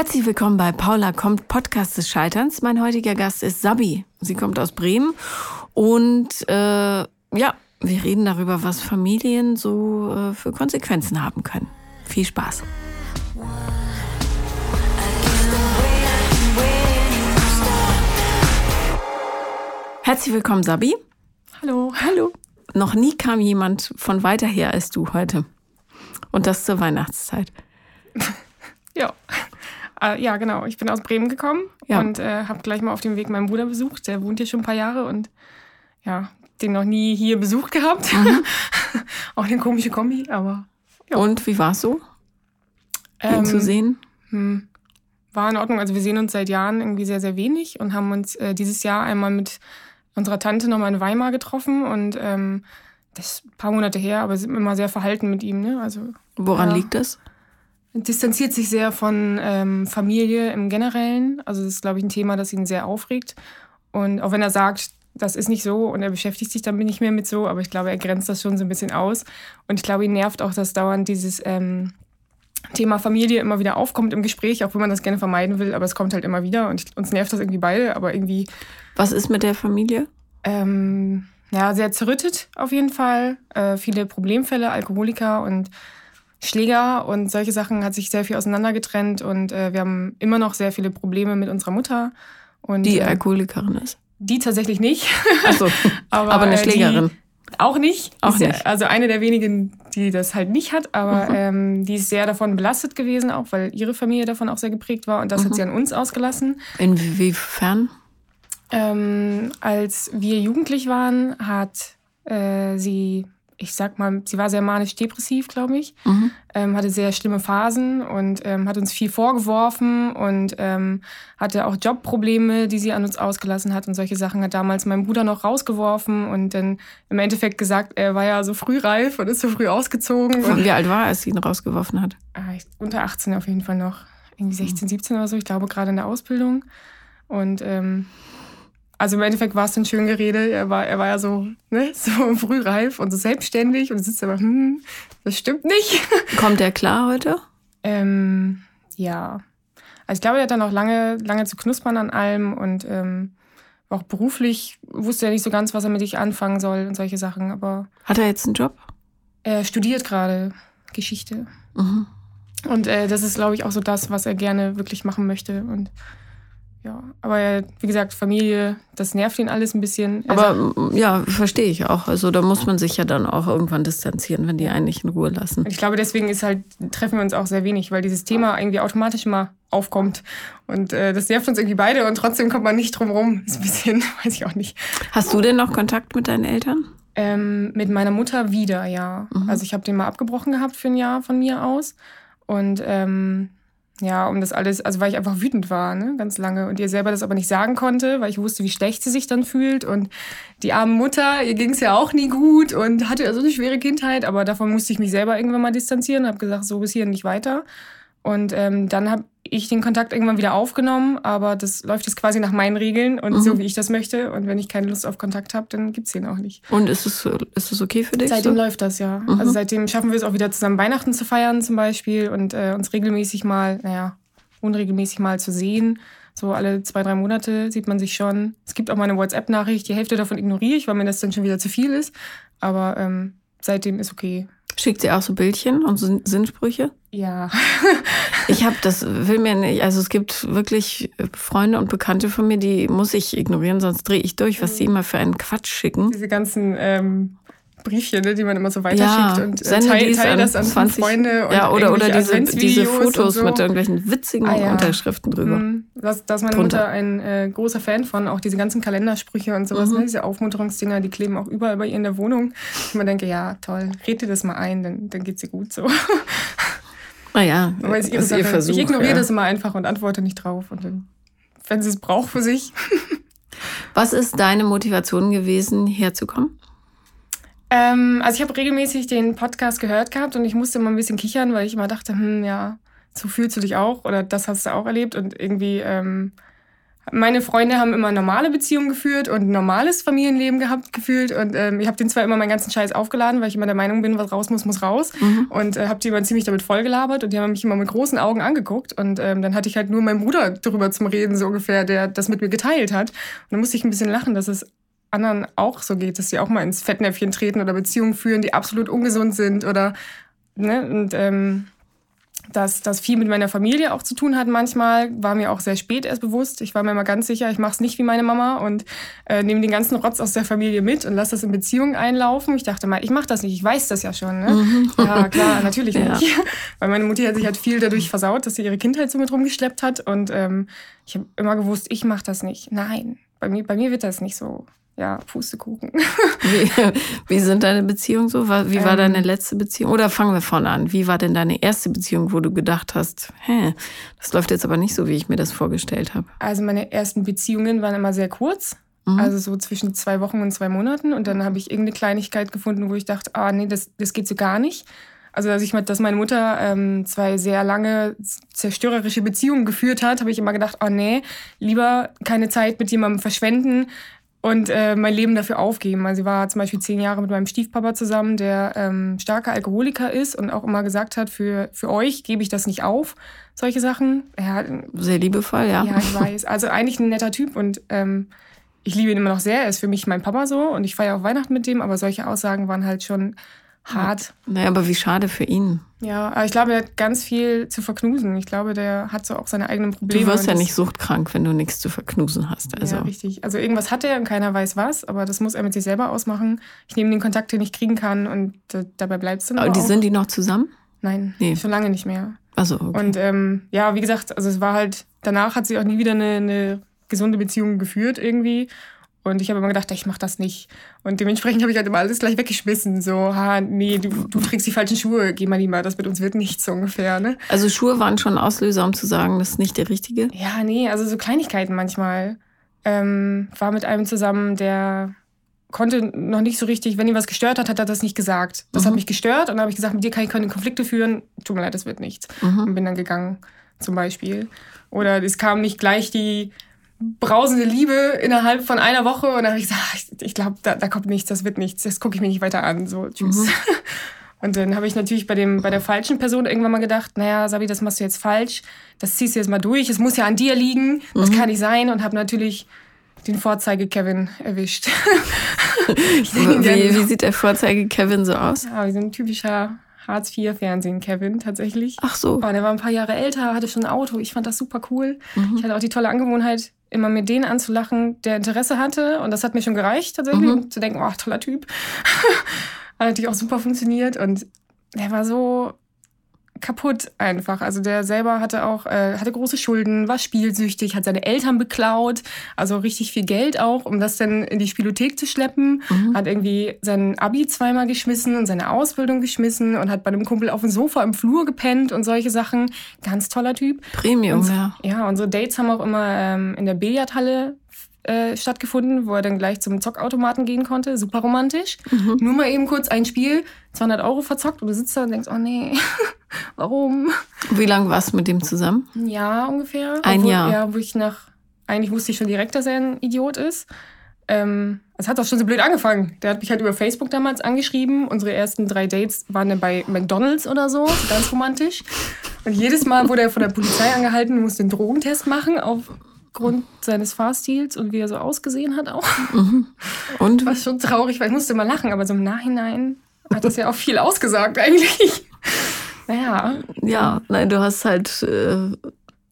Herzlich willkommen bei Paula kommt Podcast des Scheiterns. Mein heutiger Gast ist Sabi. Sie kommt aus Bremen und äh, ja, wir reden darüber, was Familien so äh, für Konsequenzen haben können. Viel Spaß. Herzlich willkommen, Sabi. Hallo. Hallo. Noch nie kam jemand von weiter her als du heute. Und das zur Weihnachtszeit. Ja. Äh, ja, genau. Ich bin aus Bremen gekommen Ja. und äh, habe gleich mal auf dem Weg meinen Bruder besucht. Der wohnt hier schon ein paar Jahre und ja, den noch nie hier besucht gehabt. Mhm. Auch eine komische Kombi, aber Ja. Und wie war es so, ihn ähm, zu sehen? hm, war in Ordnung. Also wir sehen uns seit Jahren irgendwie sehr, sehr wenig und haben uns äh, dieses Jahr einmal mit unserer Tante nochmal in Weimar getroffen und ähm, das ist ein paar Monate her, aber sind immer sehr verhalten mit ihm. Ne? Also Woran ja. liegt das? Distanziert sich sehr von ähm, Familie im Generellen. Also das ist, glaube ich, ein Thema, das ihn sehr aufregt. Und auch wenn er sagt, das ist nicht so und er beschäftigt sich damit nicht mehr mit so, aber ich glaube, er grenzt das schon so ein bisschen aus. Und ich glaube, ihn nervt auch, dass dauernd dieses ähm, Thema Familie immer wieder aufkommt im Gespräch, auch wenn man das gerne vermeiden will, aber es kommt halt immer wieder und ich, uns nervt das irgendwie beide, aber irgendwie Was ist mit der Familie? ähm, ja, sehr zerrüttet auf jeden Fall. Äh, viele Problemfälle, Alkoholiker und Schläger und solche Sachen hat sich sehr viel auseinandergetrennt und äh, wir haben immer noch sehr viele Probleme mit unserer Mutter. Und, Die äh, Alkoholikerin ist. die tatsächlich nicht. Achso, aber, aber eine Schlägerin. Auch nicht. Auch Ist nicht. Also eine der wenigen, die das halt nicht hat, aber Mhm. ähm, die ist sehr davon belastet gewesen, auch weil ihre Familie davon auch sehr geprägt war und das Mhm. hat sie an uns ausgelassen. Inwiefern? Ähm, als wir jugendlich waren, hat äh, sie, ich sag mal, sie war sehr manisch-depressiv, glaube ich, Mhm. ähm, hatte sehr schlimme Phasen und ähm, hat uns viel vorgeworfen und ähm, hatte auch Jobprobleme, die sie an uns ausgelassen hat und solche Sachen hat damals mein Bruder noch rausgeworfen und dann im Endeffekt gesagt, er war ja so frühreif und ist so früh ausgezogen. Und, Wie alt war er, als sie ihn rausgeworfen hat? Ich- unter 18 auf jeden Fall noch. Irgendwie 16, 17 oder so. Ich glaube, gerade in der Ausbildung. Und ähm, also im Endeffekt war es dann schön geredet. Er war, er war ja so, ne, so frühreif und so selbstständig und sitzt aber, hm, das stimmt nicht. Kommt er klar heute? ähm, ja. Also ich glaube, er hat dann auch lange, lange zu knuspern an allem und ähm, auch beruflich wusste er nicht so ganz, was er mit sich anfangen soll und solche Sachen. Aber Hat er jetzt einen Job? er studiert gerade Geschichte. Mhm. Und äh, das ist, glaube ich, auch so das, was er gerne wirklich machen möchte. Und ja, aber er, wie gesagt, Familie, das nervt ihn alles ein bisschen. Sagt, Aber ja, verstehe ich auch. Also da muss man sich ja dann auch irgendwann distanzieren, wenn die einen nicht in Ruhe lassen. ich glaube, deswegen ist halt, treffen wir uns auch sehr wenig, weil dieses Thema irgendwie automatisch immer aufkommt. Und äh, das nervt uns irgendwie beide und trotzdem kommt man nicht drum rum. Ist ein bisschen, weiß ich auch nicht. Hast du denn noch Kontakt mit deinen Eltern? Ähm, mit meiner Mutter wieder, ja. Mhm. Also ich habe den mal abgebrochen gehabt für ein Jahr von mir aus. Und ähm, ja, um das alles, also weil ich einfach wütend war, ne, ganz lange. Und ihr selber das aber nicht sagen konnte, weil ich wusste, wie schlecht sie sich dann fühlt. Und die arme Mutter, ihr ging es ja auch nie gut und hatte ja so eine schwere Kindheit. Aber davon musste ich mich selber irgendwann mal distanzieren, habe gesagt, so bis hier nicht weiter. Und ähm, dann habe ich den Kontakt irgendwann wieder aufgenommen, aber das läuft jetzt quasi nach meinen Regeln und Mhm. so, wie ich das möchte. Und wenn ich keine Lust auf Kontakt habe, dann gibt's den auch nicht. Und ist es, ist es okay für dich? Seitdem so? läuft das ja. Mhm. Also seitdem schaffen wir es auch wieder zusammen Weihnachten zu feiern zum Beispiel und äh, uns regelmäßig mal, naja, unregelmäßig mal zu sehen. So alle zwei, drei Monate sieht man sich schon. Es gibt auch mal eine WhatsApp-Nachricht, die Hälfte davon ignoriere ich, weil mir das dann schon wieder zu viel ist. Aber ähm, seitdem ist okay. Schickt sie auch so Bildchen und Sin- Sinnsprüche? Ja. Ich habe das, will mir nicht, also es gibt wirklich Freunde und Bekannte von mir, die muss ich ignorieren, sonst drehe ich durch, was die immer für einen Quatsch schicken. Diese ganzen ähm, Briefchen, ne, die man immer so weiterschickt Ja, und äh, teil, teil an das an 20 20, Freunde und Ja, oder, oder diese, diese Fotos so. mit irgendwelchen witzigen Ah, ja. Unterschriften drüber. Mhm. Das, da ist meine Drunter. Mutter ein äh, großer Fan von, auch diese ganzen Kalendersprüche und sowas, Mhm. ne? diese Aufmunterungsdinger, die kleben auch überall bei ihr in der Wohnung. Ich immer denke, ja, toll, red dir das mal ein, dann, dann geht's ihr gut so. Naja, Aber ist ihre ihr Sache. Versuch. ich ignoriere ja. das immer einfach und antworte nicht drauf. Und dann, wenn sie es braucht für sich. Was ist deine Motivation gewesen, herzukommen? Ähm, also ich habe regelmäßig den Podcast gehört gehabt und ich musste immer ein bisschen kichern, weil ich immer dachte, hm, ja, so fühlst du dich auch oder das hast du auch erlebt und irgendwie ähm, meine Freunde haben immer normale Beziehungen geführt und normales Familienleben gehabt gefühlt. Und ähm, ich habe den zwar immer meinen ganzen Scheiß aufgeladen, weil ich immer der Meinung bin, was raus muss, muss raus. Mhm. Und äh, habe die immer ziemlich damit vollgelabert und die haben mich immer mit großen Augen angeguckt. Und ähm, dann hatte ich halt nur meinen Bruder drüber zum Reden, so ungefähr, der das mit mir geteilt hat. Und dann musste ich ein bisschen lachen, dass es anderen auch so geht, dass sie auch mal ins Fettnäpfchen treten oder Beziehungen führen, die absolut ungesund sind oder ne, und ähm, dass das viel mit meiner Familie auch zu tun hat manchmal, war mir auch sehr spät erst bewusst. Ich war mir immer ganz sicher, ich mache es nicht wie meine Mama und äh, nehme den ganzen Rotz aus der Familie mit und lasse das in Beziehungen einlaufen. Ich dachte mal, ich mache das nicht, ich weiß das ja schon. Ne? Mhm. Ja, klar, natürlich ja. nicht. Weil meine Mutti hat sich halt viel dadurch versaut, dass sie ihre Kindheit so mit rumgeschleppt hat. Und ähm, ich habe immer gewusst, ich mache das nicht. Nein, bei mir, bei mir wird das nicht so ja, Pustekuchen. wie, wie sind deine Beziehungen so? Wie war ähm, deine letzte Beziehung? Oder fangen wir vorne an. Wie war denn deine erste Beziehung, wo du gedacht hast, hä, das läuft jetzt aber nicht so, wie ich mir das vorgestellt habe? Also meine ersten Beziehungen waren immer sehr kurz. Mhm. Also so zwischen zwei Wochen und zwei Monaten. Und dann habe ich irgendeine Kleinigkeit gefunden, wo ich dachte, ah nee, das, das geht so gar nicht. Also, dass, ich, dass meine Mutter ähm, zwei sehr lange zerstörerische Beziehungen geführt hat, habe ich immer gedacht, oh nee, lieber keine Zeit mit jemandem verschwenden, und äh, mein Leben dafür aufgeben. Also sie war zum Beispiel zehn Jahre mit meinem Stiefpapa zusammen, der ähm, starker Alkoholiker ist und auch immer gesagt hat, für, für euch gebe ich das nicht auf, solche Sachen. Ja, Sehr liebevoll, ja. Ja, ich weiß. Also eigentlich ein netter Typ und ähm, ich liebe ihn immer noch sehr. Er ist für mich mein Papa so und ich feiere auch Weihnachten mit dem, aber solche Aussagen waren halt schon hart. Naja, aber wie schade für ihn. Ja, aber ich glaube, er hat ganz viel zu verknusen. Ich glaube, der hat so auch seine eigenen Probleme. Du wirst ja nicht suchtkrank, wenn du nichts zu verknusen hast. Also. Ja, richtig. Also irgendwas hat er und keiner weiß was, aber das muss er mit sich selber ausmachen. Ich nehme den Kontakt, den ich kriegen kann und dabei bleibst du noch. Aber die auch. sind die noch zusammen? Nein, nee. schon lange nicht mehr. Also okay. Und ähm, ja, wie gesagt, also es war halt, danach hat sie auch nie wieder eine, eine gesunde Beziehung geführt irgendwie. Und ich habe immer gedacht, ich mache das nicht. Und dementsprechend habe ich halt immer alles gleich weggeschmissen. So, ha, nee, du, du trägst die falschen Schuhe, geh mal lieber, das mit uns wird nichts so ungefähr. Ne? Also Schuhe waren schon Auslöser, um zu sagen, das ist nicht der richtige? Ja, nee, also so Kleinigkeiten manchmal. Ähm, war mit einem zusammen, der konnte noch nicht so richtig, wenn ihn was gestört hat, hat er das nicht gesagt. Das mhm. hat mich gestört und dann habe ich gesagt, mit dir kann ich keine Konflikte führen. Tut mir leid, das wird nichts. Mhm. Und bin dann gegangen, zum Beispiel. Oder es kam nicht gleich die brausende Liebe innerhalb von einer Woche und dann habe ich gesagt, ich, ich glaube, da, da, kommt nichts, das wird nichts, das gucke ich mir nicht weiter an. So, tschüss. Mhm. Und dann habe ich natürlich bei, dem, bei der falschen Person irgendwann mal gedacht, naja, Sabi, das machst du jetzt falsch, das ziehst du jetzt mal durch, es muss ja an dir liegen, das mhm. kann nicht sein und habe natürlich den Vorzeige-Kevin erwischt. wie, wie, sieht der Vorzeige-Kevin so aus? Ja, wie so ein typischer Hartz-IV-Fernsehen-Kevin tatsächlich. Ach so. Oh, der war ein paar Jahre älter, hatte schon ein Auto. Ich fand das super cool. Mhm. Ich hatte auch die tolle Angewohnheit, immer mit denen anzulachen, der Interesse hatte. Und das hat mir schon gereicht, tatsächlich, mhm. um zu denken, oh, toller Typ. hat natürlich auch super funktioniert. Und der war so kaputt einfach. Also der selber hatte auch äh, hatte große Schulden, war spielsüchtig, hat seine Eltern beklaut, also richtig viel Geld auch, um das dann in die Spielothek zu schleppen. Mhm. Hat irgendwie sein Abi zweimal geschmissen und seine Ausbildung geschmissen und hat bei einem Kumpel auf dem Sofa im Flur gepennt und solche Sachen. Ganz toller Typ. Premium, und, ja. Ja, unsere Dates haben auch immer ähm, in der Billardhalle äh, stattgefunden, wo er dann gleich zum Zockautomaten gehen konnte. Super romantisch. Mhm. Nur mal eben kurz ein Spiel, 200 Euro verzockt und du sitzt da und denkst, oh nee, warum? Wie lange warst du mit dem zusammen? Ein Jahr ungefähr. Ein Obwohl, Jahr? Ja, wo ich nach, eigentlich wusste ich schon direkt, dass er ein Idiot ist. Ähm, es hat auch schon so blöd angefangen. Der hat mich halt über Facebook damals angeschrieben. Unsere ersten drei Dates waren dann bei McDonalds oder so, ganz romantisch. Und jedes Mal wurde er von der Polizei angehalten und musste einen Drogentest machen auf Grund seines Fahrstils und wie er so ausgesehen hat auch. Mhm. Und? War schon traurig, weil ich musste immer lachen, aber so im Nachhinein hat das ja auch viel ausgesagt eigentlich. naja. Ja, nein, du hast halt äh,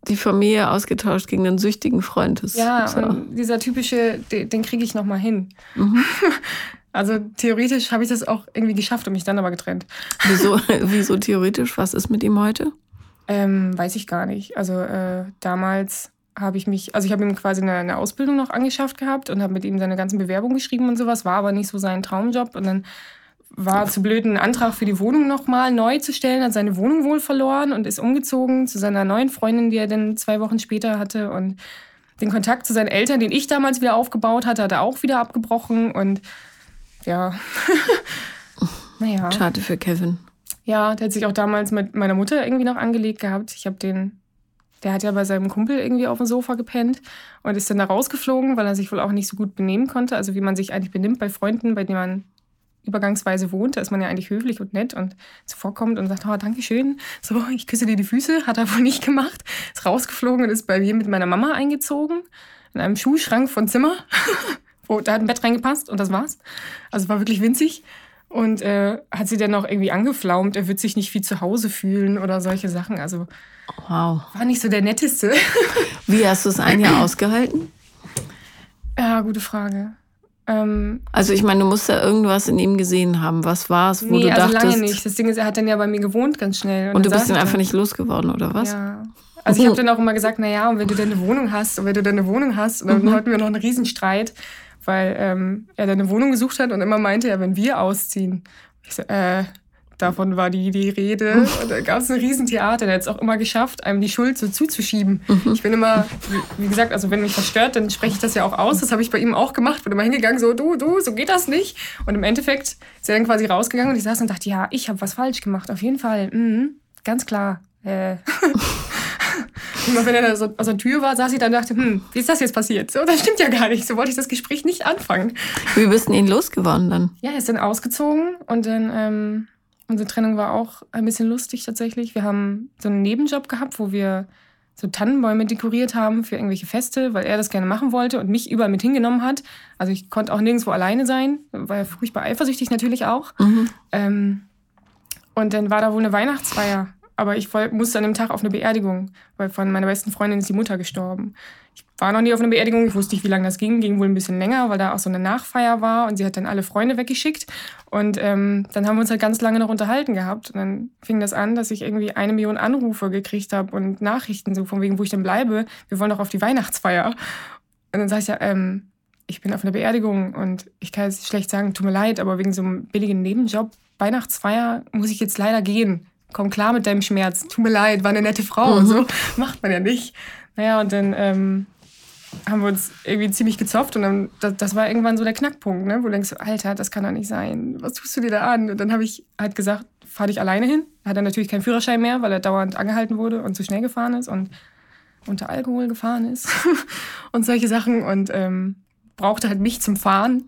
die Familie ausgetauscht gegen einen süchtigen Freund. Das ja, und dieser typische, den, den kriege ich noch mal hin. Mhm. Also theoretisch habe ich das auch irgendwie geschafft und mich dann aber getrennt. Wieso, wieso theoretisch? Was ist mit ihm heute? Ähm, weiß ich gar nicht. Also äh, damals habe ich mich, also ich habe ihm quasi eine, eine, Ausbildung noch angeschafft gehabt und habe mit ihm seine ganzen Bewerbungen geschrieben und sowas, war aber nicht so sein Traumjob und dann war zu blöd, einen Antrag für die Wohnung nochmal neu zu stellen, hat seine Wohnung wohl verloren und ist umgezogen zu seiner neuen Freundin, die er dann zwei Wochen später hatte und den Kontakt zu seinen Eltern, den ich damals wieder aufgebaut hatte, hat er auch wieder abgebrochen und ja, naja. Schade für Kevin. Ja, der hat sich auch damals mit meiner Mutter irgendwie noch angelegt gehabt. Ich habe den der hat ja bei seinem Kumpel irgendwie auf dem Sofa gepennt und ist dann da rausgeflogen, weil er sich wohl auch nicht so gut benehmen konnte. Also wie man sich eigentlich benimmt bei Freunden, bei denen man übergangsweise wohnt. Da ist man ja eigentlich höflich und nett und zuvorkommt und sagt, oh, danke schön. So, ich küsse dir die Füße. Hat er wohl nicht gemacht. Ist rausgeflogen und ist bei mir mit meiner Mama eingezogen. In einem Schuhschrank von Zimmer. Wo, da hat ein Bett reingepasst und das war's. Also war wirklich winzig. Und äh, hat sie dann noch irgendwie angeflaumt, er wird sich nicht wie zu Hause fühlen oder solche Sachen. Also wow. war nicht so der netteste. Wie hast du es ein Jahr ausgehalten? Ja, gute Frage. Ähm, also ich meine, du musst ja irgendwas in ihm gesehen haben. Was war es, wo nee, du also dachtest... lange nicht. Das Ding ist, er hat dann ja bei mir gewohnt ganz schnell. Und, und du bist dann ihn einfach nicht losgeworden, oder was? Ja. Also ich habe dann auch immer gesagt, naja, und wenn du deine Wohnung hast, und wenn du deine Wohnung hast, und dann mhm. hatten wir noch einen Riesenstreit, weil ähm, er deine Wohnung gesucht hat und immer meinte, ja, wenn wir ausziehen. Ich so, äh, davon war die, die Rede. Und da gab es ein Riesentheater. Der hat es auch immer geschafft, einem die Schuld so zuzuschieben. Mhm. Ich bin immer, wie gesagt, also wenn mich verstört, dann spreche ich das ja auch aus. Das habe ich bei ihm auch gemacht. Bin immer hingegangen, so, du, du, so geht das nicht. Und im Endeffekt ist er dann quasi rausgegangen und ich saß und dachte, ja, ich habe was falsch gemacht. Auf jeden Fall. Mhm, ganz klar. Äh. Immer wenn er da so aus der Tür war, saß ich dann und dachte, hm, wie ist das jetzt passiert? So, das stimmt ja gar nicht. So wollte ich das Gespräch nicht anfangen. Wie bist du ihn losgeworden dann? Ja, er ist dann ausgezogen und dann, ähm, unsere Trennung war auch ein bisschen lustig tatsächlich. Wir haben so einen Nebenjob gehabt, wo wir so Tannenbäume dekoriert haben für irgendwelche Feste, weil er das gerne machen wollte und mich überall mit hingenommen hat. Also ich konnte auch nirgendwo alleine sein, war ja furchtbar eifersüchtig natürlich auch. Mhm. Ähm, und dann war da wohl eine Weihnachtsfeier aber ich musste an dem Tag auf eine Beerdigung, weil von meiner besten Freundin ist die Mutter gestorben. Ich war noch nie auf einer Beerdigung, ich wusste nicht, wie lange das ging, ging wohl ein bisschen länger, weil da auch so eine Nachfeier war und sie hat dann alle Freunde weggeschickt. Und ähm, dann haben wir uns halt ganz lange noch unterhalten gehabt. Und dann fing das an, dass ich irgendwie eine Million Anrufe gekriegt habe und Nachrichten, so von wegen, wo ich dann bleibe. Wir wollen doch auf die Weihnachtsfeier. Und dann sag ich ja, ähm, ich bin auf einer Beerdigung und ich kann jetzt schlecht sagen, tut mir leid, aber wegen so einem billigen Nebenjob, Weihnachtsfeier, muss ich jetzt leider gehen komm klar mit deinem Schmerz, tut mir leid, war eine nette Frau mhm. und so. Macht man ja nicht. Naja, und dann ähm, haben wir uns irgendwie ziemlich gezopft und dann, das, das war irgendwann so der Knackpunkt, ne? wo du denkst, Alter, das kann doch nicht sein. Was tust du dir da an? Und dann habe ich halt gesagt, fahr dich alleine hin. Er hat dann natürlich keinen Führerschein mehr, weil er dauernd angehalten wurde und zu schnell gefahren ist und unter Alkohol gefahren ist und solche Sachen und ähm, brauchte halt mich zum Fahren.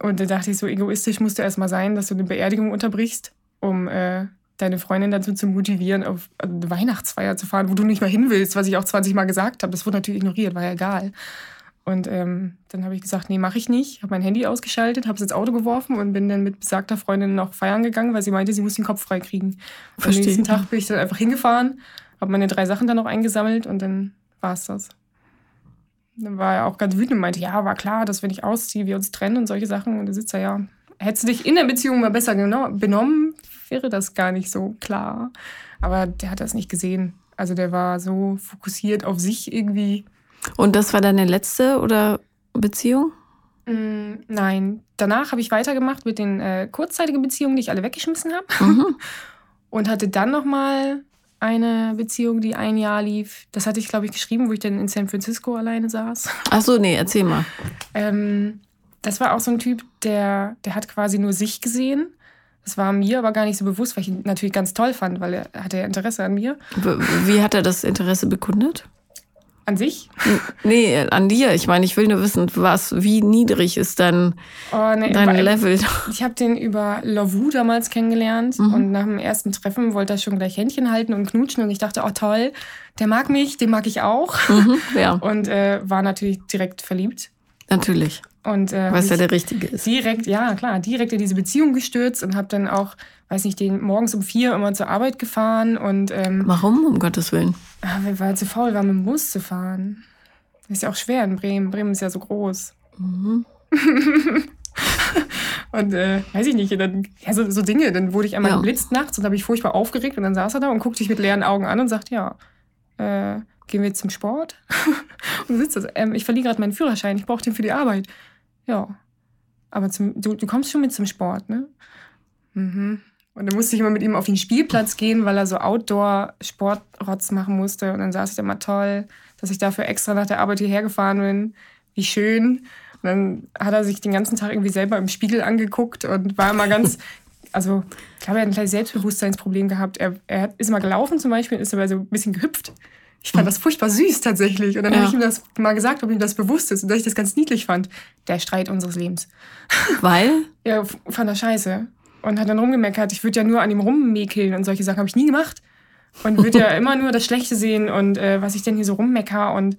Und da dachte ich, so egoistisch musst du erstmal sein, dass du eine Beerdigung unterbrichst, um äh, deine Freundin dazu zu motivieren, auf eine Weihnachtsfeier zu fahren, wo du nicht mal hin willst, was ich auch 20 Mal gesagt habe. Das wurde natürlich ignoriert, war ja egal. Und ähm, dann habe ich gesagt, nee, mache ich nicht. Habe mein Handy ausgeschaltet, habe es ins Auto geworfen und bin dann mit besagter Freundin noch feiern gegangen, weil sie meinte, sie muss den Kopf frei kriegen. Am nächsten Tag bin ich dann einfach hingefahren, habe meine drei Sachen dann noch eingesammelt und dann war es das. Dann war er auch ganz wütend und meinte, ja, war klar, dass wenn ich ausziehe, wir uns trennen und solche Sachen. Und dann sitzt er ja, hättest du dich in der Beziehung mal besser benommen, wäre das gar nicht so klar. Aber der hat das nicht gesehen. Also der war so fokussiert auf sich irgendwie. Und das war deine letzte oder Beziehung? Mm, nein. Danach habe ich weitergemacht mit den äh, kurzzeitigen Beziehungen, die ich alle weggeschmissen habe. Mhm. Und hatte dann nochmal eine Beziehung, die ein Jahr lief. Das hatte ich, glaube ich, geschrieben, wo ich dann in San Francisco alleine saß. Ach so, nee, erzähl mal. ähm, das war auch so ein Typ, der, der hat quasi nur sich gesehen das war mir aber gar nicht so bewusst, weil ich ihn natürlich ganz toll fand, weil er hatte ja Interesse an mir. Wie hat er das Interesse bekundet? An sich? Nee, an dir. Ich meine, ich will nur wissen, was, wie niedrig ist dein, oh, nee, dein Level? Ich habe den über Lavu damals kennengelernt mhm. und nach dem ersten Treffen wollte er schon gleich Händchen halten und knutschen und ich dachte, oh toll, der mag mich, den mag ich auch. Mhm, ja. Und äh, war natürlich direkt verliebt. Natürlich. Und, äh, Was ja der Richtige ist. Direkt, ja, klar, direkt in diese Beziehung gestürzt und habe dann auch, weiß nicht, den morgens um vier immer zur Arbeit gefahren. und ähm, Warum, um Gottes Willen? Weil wir zu faul waren, mit dem Bus zu fahren. Das ist ja auch schwer in Bremen. Bremen ist ja so groß. Mhm. und äh, weiß ich nicht, dann, ja, so, so Dinge. Dann wurde ich einmal ja. geblitzt nachts und habe ich furchtbar aufgeregt und dann saß er da und guckte dich mit leeren Augen an und sagt, ja, äh, gehen wir jetzt zum Sport? und sitzt da, ähm, ich verliere gerade meinen Führerschein, ich brauche den für die Arbeit. Ja. Aber zum, du, du kommst schon mit zum Sport, ne? Mhm. Und dann musste ich immer mit ihm auf den Spielplatz gehen, weil er so Outdoor-Sportrotz machen musste. Und dann saß ich da immer toll, dass ich dafür extra nach der Arbeit hierher gefahren bin. Wie schön. Und dann hat er sich den ganzen Tag irgendwie selber im Spiegel angeguckt und war immer ganz, also ich glaube, er hat ein kleines Selbstbewusstseinsproblem gehabt. Er, er ist immer gelaufen zum Beispiel, ist aber so ein bisschen gehüpft Ich fand das furchtbar süß tatsächlich. Und dann ja. habe ich ihm das mal gesagt, ob ihm das bewusst ist und dass ich das ganz niedlich fand. Der Streit unseres Lebens. Weil? ja, fand er scheiße. Und hat dann rumgemeckert, ich würde ja nur an ihm rummäkeln und solche Sachen habe ich nie gemacht. Und würde ja immer nur das Schlechte sehen und äh, was ich denn hier so rummecker. Und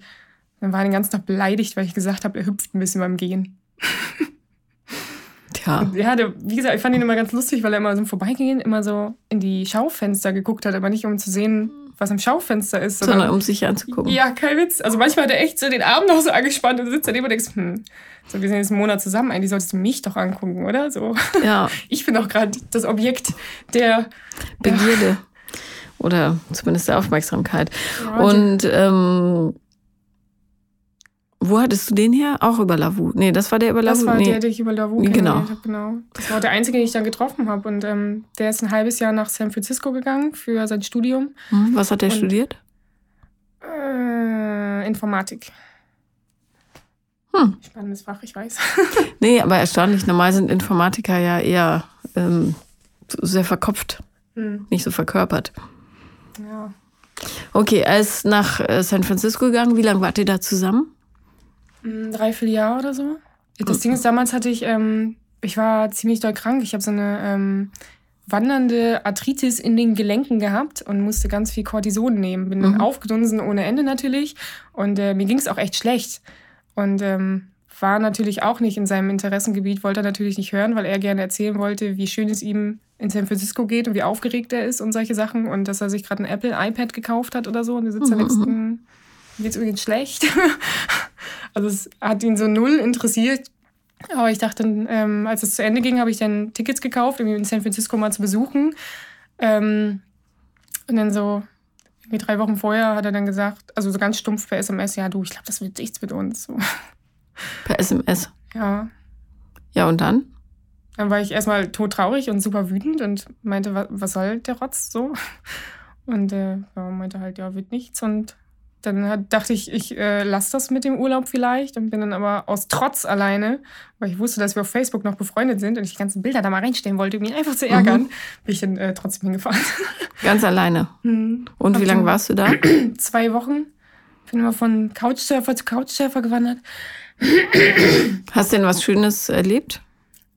dann war er den ganzen Tag beleidigt, weil ich gesagt habe, er hüpft ein bisschen beim Gehen. Ja. ja, der, wie gesagt, ich fand ihn immer ganz lustig, weil er immer so im Vorbeigehen immer so in die Schaufenster geguckt hat, aber nicht um zu sehen, was im Schaufenster ist. Sondern, sondern um sich anzugucken. Ja, kein Witz. Also manchmal hat er echt so den Arm noch so angespannt und sitzt daneben und denkst, hm, so, wir sind jetzt einen Monat zusammen, eigentlich solltest du mich doch angucken, oder? So. Ja. Ich bin doch gerade das Objekt der Begierde. Ja. Oder zumindest der Aufmerksamkeit. Ja, und ähm, wo hattest du den her? Auch über Lavu. Nee, das war der über Lavu. Das war nee. der, den ich über Lavu genau. habe. Genau. Das war der einzige, den ich dann getroffen habe. Und ähm, der ist ein halbes Jahr nach San Francisco gegangen für sein Studium. Hm, was hat der Und, studiert? Äh, Informatik. Hm. Spannendes Fach, ich weiß. nee, aber erstaunlich. Normal sind Informatiker ja eher ähm, sehr verkopft, hm. nicht so verkörpert. Ja. Okay, er ist nach äh, San Francisco gegangen. Wie lange wart ihr da zusammen? Drei, vier Jahre oder so. Das Ding ist, damals hatte ich, ähm, ich war ziemlich doll krank. Ich habe so eine ähm, wandernde Arthritis in den Gelenken gehabt und musste ganz viel Cortison nehmen. Bin dann mhm. aufgedunsen ohne Ende natürlich. Und äh, mir ging es auch echt schlecht. Und ähm, war natürlich auch nicht in seinem Interessengebiet, wollte er natürlich nicht hören, weil er gerne erzählen wollte, wie schön es ihm in San Francisco geht und wie aufgeregt er ist und solche Sachen und dass er sich gerade ein Apple iPad gekauft hat oder so und er sitzt mhm. da nächsten geht's übrigens schlecht. also es hat ihn so null interessiert. Aber ich dachte, ähm, als es zu Ende ging, habe ich dann Tickets gekauft, um ihn in San Francisco mal zu besuchen. Ähm, und dann so irgendwie drei Wochen vorher hat er dann gesagt, also so ganz stumpf per SMS, ja du, ich glaube, das wird nichts mit uns. So. Per SMS? Ja. Ja, und dann? Dann war ich erstmal todtraurig und super wütend und meinte, was, soll der Rotz so? Und äh, meinte halt, ja, wird nichts. Und dann hat, dachte ich, ich äh, lasse das mit dem Urlaub vielleicht und bin dann aber aus Trotz alleine, weil ich wusste, dass wir auf Facebook noch befreundet sind und ich die ganzen Bilder da mal reinstellen wollte, um ihn einfach zu ärgern, mhm. bin ich dann äh, trotzdem hingefahren. Ganz alleine. Mhm. Und wie lange warst du da? Zwei Wochen. Bin immer von Couchsurfer zu Couchsurfer gewandert. Hast du denn was Schönes erlebt?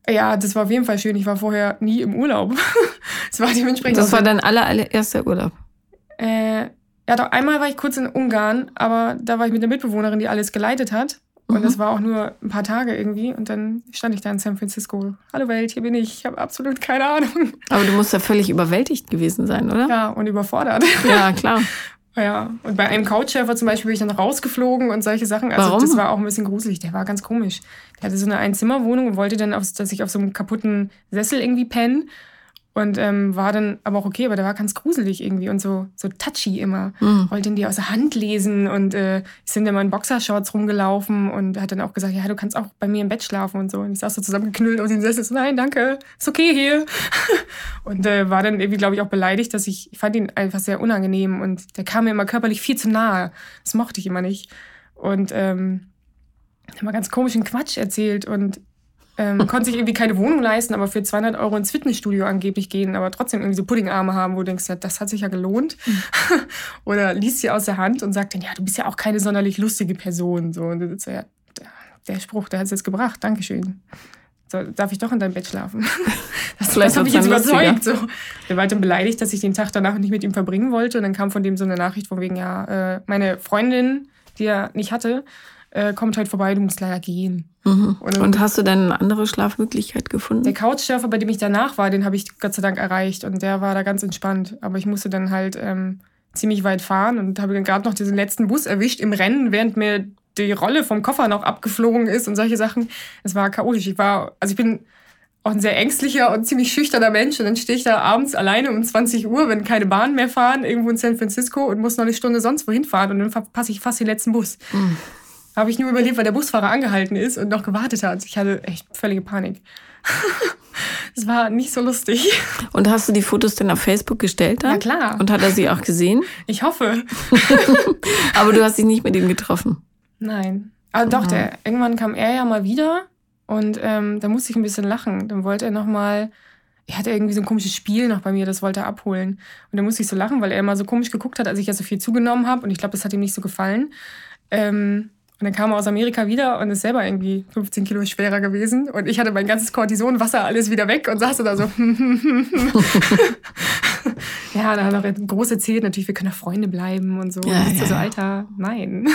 Ja, das war auf jeden Fall schön. Ich war vorher nie im Urlaub. das war dementsprechend. Das war dein allererster Urlaub? Äh, ja, doch einmal war ich kurz in Ungarn, aber da war ich mit der Mitbewohnerin, die alles geleitet hat. Und mhm. das war auch nur ein paar Tage irgendwie. Und dann stand ich da in San Francisco. Hallo Welt, hier bin ich. Ich habe absolut keine Ahnung. Aber du musst ja völlig überwältigt gewesen sein, oder? Ja, und überfordert. Ja, klar. ja, und bei einem Couchsurfer zum Beispiel bin ich dann rausgeflogen und solche Sachen. Also Warum? das war auch ein bisschen gruselig. Der war ganz komisch. Der hatte so eine Einzimmerwohnung und wollte dann, auf, dass ich auf so einem kaputten Sessel irgendwie penne. Und ähm, war dann aber auch okay, aber der war ganz gruselig irgendwie und so, so touchy immer. Mhm. Wollte ihn dir aus der Hand lesen und äh, sind immer in Boxershorts rumgelaufen und hat dann auch gesagt, ja, du kannst auch bei mir im Bett schlafen und so. Und ich saß so zusammengeknüllt auf dem Sessel, so, nein, danke, ist okay hier. und äh, war dann irgendwie, glaube ich, auch beleidigt, dass ich, ich fand ihn einfach sehr unangenehm und der kam mir immer körperlich viel zu nahe. Das mochte ich immer nicht. Und ähm, hat mal ganz komischen Quatsch erzählt und ähm, konnte sich irgendwie keine Wohnung leisten, aber für 200 Euro ins Fitnessstudio angeblich gehen, aber trotzdem irgendwie so Puddingarme haben, wo du denkst, ja, das hat sich ja gelohnt. Mhm. Oder liest sie aus der Hand und sagt dann, ja, du bist ja auch keine sonderlich lustige Person. So, und du sitzt ja, der Spruch, der hat es jetzt gebracht, Dankeschön. So, darf ich doch in deinem Bett schlafen? Das, das habe ich jetzt überzeugt. So. Der war dann beleidigt, dass ich den Tag danach nicht mit ihm verbringen wollte. Und dann kam von dem so eine Nachricht von wegen, ja, äh, meine Freundin, die er nicht hatte, äh, kommt heute vorbei, du musst leider gehen. Mhm. Und, und, hast du denn eine andere Schlafmöglichkeit gefunden? Der Couchsurfer, bei dem ich danach war, den habe ich Gott sei Dank erreicht und der war da ganz entspannt. Aber ich musste dann halt ähm, ziemlich weit fahren und habe gerade noch diesen letzten Bus erwischt im Rennen, während mir die Rolle vom Koffer noch abgeflogen ist und solche Sachen. Es war chaotisch. Ich war, also ich bin auch ein sehr ängstlicher und ziemlich schüchterner Mensch. Und dann stehe ich da abends alleine um 20 Uhr, wenn keine Bahnen mehr fahren, irgendwo in San Francisco und muss noch eine Stunde sonst wohin fahren. Und dann verpasse ich fast den letzten Bus. Mhm. Habe ich nur überlebt, weil der Busfahrer angehalten ist und noch gewartet hat. Ich hatte echt völlige Panik. Es war nicht so lustig. Und hast du die Fotos denn auf Facebook gestellt dann? Ja, klar. Und hat er sie auch gesehen? Ich hoffe. Aber du hast dich nicht mit ihm getroffen? Nein. Aber doch, der, irgendwann kam er ja mal wieder und ähm, da musste ich ein bisschen lachen. Dann wollte er noch mal er hatte irgendwie so ein komisches Spiel noch bei mir, das wollte er abholen. Und da musste ich so lachen, weil er immer so komisch geguckt hat, als ich ja so viel zugenommen habe. Und ich glaube, das hat ihm nicht so gefallen. Ähm, und dann kam er aus Amerika wieder und ist selber irgendwie 15 Kilo schwerer gewesen. Und ich hatte mein ganzes Cortison, Wasser, alles wieder weg und saß da so. ja, dann hat er groß erzählt, natürlich, wir können ja Freunde bleiben und so. Ja, und ich ja, so. Alter, nein.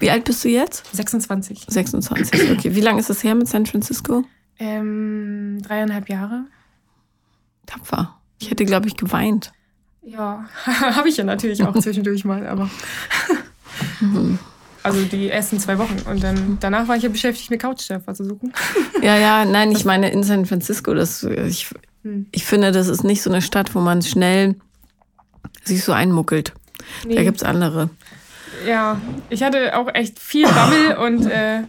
Wie alt bist du jetzt? 26. 26. Okay. Wie lange ist es her mit San Francisco? Ähm, dreieinhalb Jahre. Tapfer. Ich hätte, glaube ich, geweint. Ja, habe ich ja natürlich auch zwischendurch mal, aber. Also die ersten zwei Wochen. Und dann danach war ich ja beschäftigt, eine Couchsurfer zu suchen. Ja, ja, nein, ich meine in San Francisco. Das, ich, Hm. ich finde, das ist nicht so eine Stadt, wo man schnell sich so einmuckelt. Da Nee. gibt's andere. Ja, ich hatte auch echt viel Bammel und äh,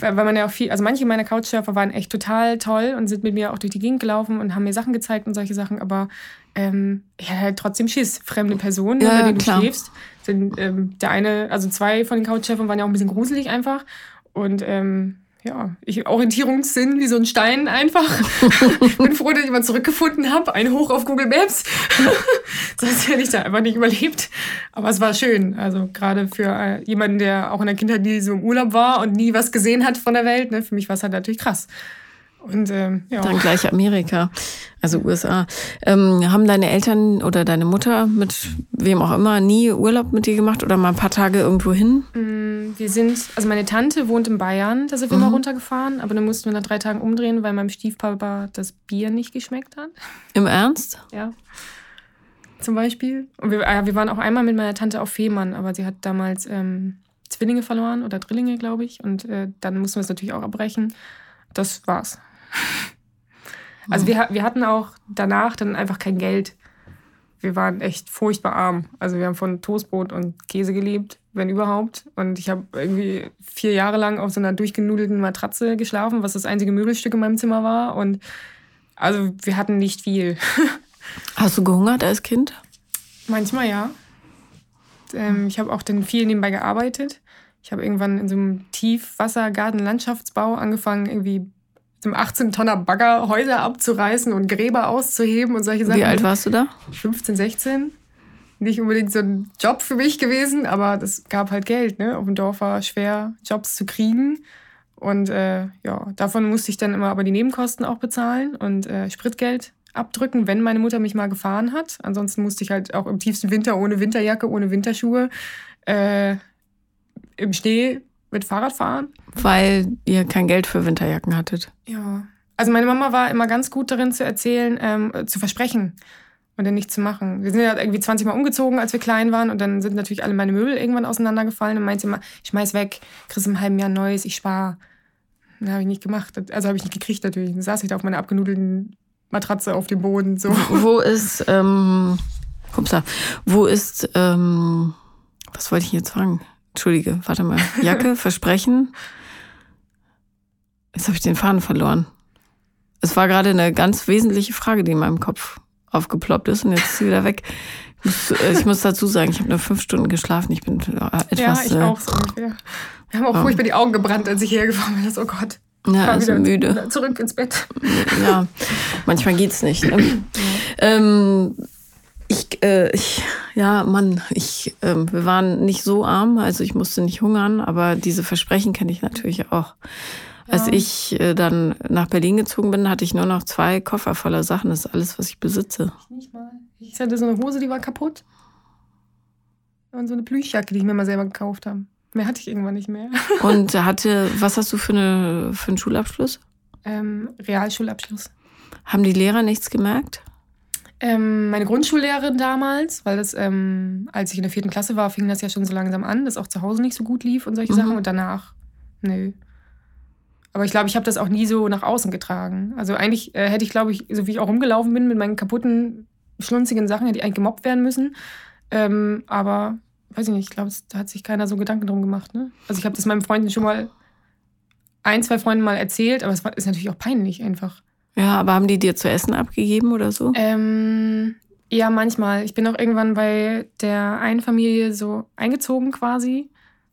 weil man ja auch viel, also manche meiner Couchsurfer waren echt total toll und sind mit mir auch durch die Gegend gelaufen und haben mir Sachen gezeigt und solche Sachen, aber ähm, ich hatte halt trotzdem Schiss. Fremde Personen, Ja, bei denen du schläfst, sind ähm, der eine, also zwei von den Couchsurfern waren ja auch ein bisschen gruselig einfach und ähm, ja, ich Orientierungssinn wie so ein Stein einfach. Bin froh, dass ich mal zurückgefunden habe. Ein Hoch auf Google Maps. Sonst hätte ich da einfach nicht überlebt. Aber es war schön. Also gerade für äh, jemanden, der auch in der Kindheit nie so im Urlaub war und nie was gesehen hat von der Welt. Ne? Für mich war es halt natürlich krass. Und ähm, ja. Dann gleich Amerika, also USA. Ähm, haben deine Eltern oder deine Mutter mit wem auch immer nie Urlaub mit dir gemacht oder mal ein paar Tage irgendwo hin? Mm, Wir sind, also meine Tante wohnt in Bayern, da sind wir mal runtergefahren, aber dann mussten wir nach drei Tagen umdrehen, weil meinem Stiefpapa das Bier nicht geschmeckt hat. Im Ernst? Ja. Zum Beispiel. Und wir, äh, wir waren auch einmal mit meiner Tante auf Fehmarn, aber sie hat damals ähm, Zwillinge verloren oder Drillinge, glaube ich. Und äh, dann mussten wir es natürlich auch abbrechen. Das war's. Also wir, wir hatten auch danach dann einfach kein Geld. Wir waren echt furchtbar arm. Also wir haben von Toastbrot und Käse gelebt, wenn überhaupt. Und ich habe irgendwie vier Jahre lang auf so einer durchgenudelten Matratze geschlafen, was das einzige Möbelstück in meinem Zimmer war. Und also wir hatten nicht viel. Hast du gehungert als Kind? Manchmal ja. Ähm, ich habe auch dann viel nebenbei gearbeitet. Ich habe irgendwann in so einem Tiefwassergarten-Landschaftsbau angefangen, irgendwie einem 18-Tonner Bagger Häuser abzureißen und Gräber auszuheben und solche Sachen. Wie alt warst du da? 15, 16. Nicht unbedingt so ein Job für mich gewesen, aber das gab halt Geld. Ne? Auf dem Dorf war schwer, Jobs zu kriegen. Und äh, ja, davon musste ich dann immer aber die Nebenkosten auch bezahlen und äh, Spritgeld abdrücken, wenn meine Mutter mich mal gefahren hat. Ansonsten musste ich halt auch im tiefsten Winter ohne Winterjacke, ohne Winterschuhe äh, im Schnee mit Fahrrad fahren. Weil ihr kein Geld für Winterjacken hattet. Ja. Also meine Mama war immer ganz gut darin zu erzählen, ähm, äh, zu versprechen und dann nicht zu machen. Wir sind ja irgendwie 20 Mal umgezogen, als wir klein waren und dann sind natürlich alle meine Möbel irgendwann auseinandergefallen und meinte immer, schmeiß weg, kriegst im halben Jahr neues, ich spare. Das habe ich nicht gemacht. Also habe ich nicht gekriegt natürlich. Dann saß ich da auf meiner abgenudelten Matratze auf dem Boden. So. Wo ist, ähm, upsa, wo ist, ähm, was wollte ich jetzt fragen? Entschuldige, warte mal. Jacke, Versprechen. Jetzt habe ich den Faden verloren. Es war gerade eine ganz wesentliche Frage, die in meinem Kopf aufgeploppt ist und jetzt ist sie wieder weg. Ich muss, äh, ich muss dazu sagen, ich habe nur fünf Stunden geschlafen. Ich bin äh, ja, etwas. ich äh, auch so ungefähr. Wir haben auch furchtbar die Augen gebrannt, als ich hergefahren bin. Das, oh Gott. Ja, Fahr also müde. Zurück ins Bett. Ja, manchmal geht's nicht. Ne? Ähm, ich, äh, ich, ja, Mann, ich, ähm, wir waren nicht so arm, also ich musste nicht hungern, aber diese Versprechen kenne ich natürlich auch. Als Ja. ich äh, dann nach Berlin gezogen bin, hatte ich nur noch zwei Koffer voller Sachen. Das ist alles, was ich besitze. Nicht mal. Ich hatte so eine Hose, die war kaputt. Und so eine Plüschjacke, die ich mir mal selber gekauft habe. Mehr hatte ich irgendwann nicht mehr. Und hatte, was hast du für, eine, für einen Schulabschluss? Ähm, Realschulabschluss. Haben die Lehrer nichts gemerkt? Ähm, meine Grundschullehrerin damals, weil das, ähm, als ich in der vierten Klasse war, fing das ja schon so langsam an, dass auch zu Hause nicht so gut lief und solche Mhm. Sachen. Und danach, nö. Aber ich glaube, ich habe das auch nie so nach außen getragen. Also eigentlich äh, hätte ich, glaube ich, so wie ich auch rumgelaufen bin mit meinen kaputten, schlunzigen Sachen, hätte ich eigentlich gemobbt werden müssen. Ähm, aber, weiß ich nicht, ich glaube, da hat sich keiner so Gedanken drum gemacht. Ne? Also ich habe das meinen Freunden schon mal, ein, zwei Freunden mal erzählt, aber es war, ist natürlich auch peinlich einfach. Ja, aber haben die dir zu essen abgegeben oder so? Ähm, ja, manchmal. Ich bin auch irgendwann bei der einen Familie so eingezogen quasi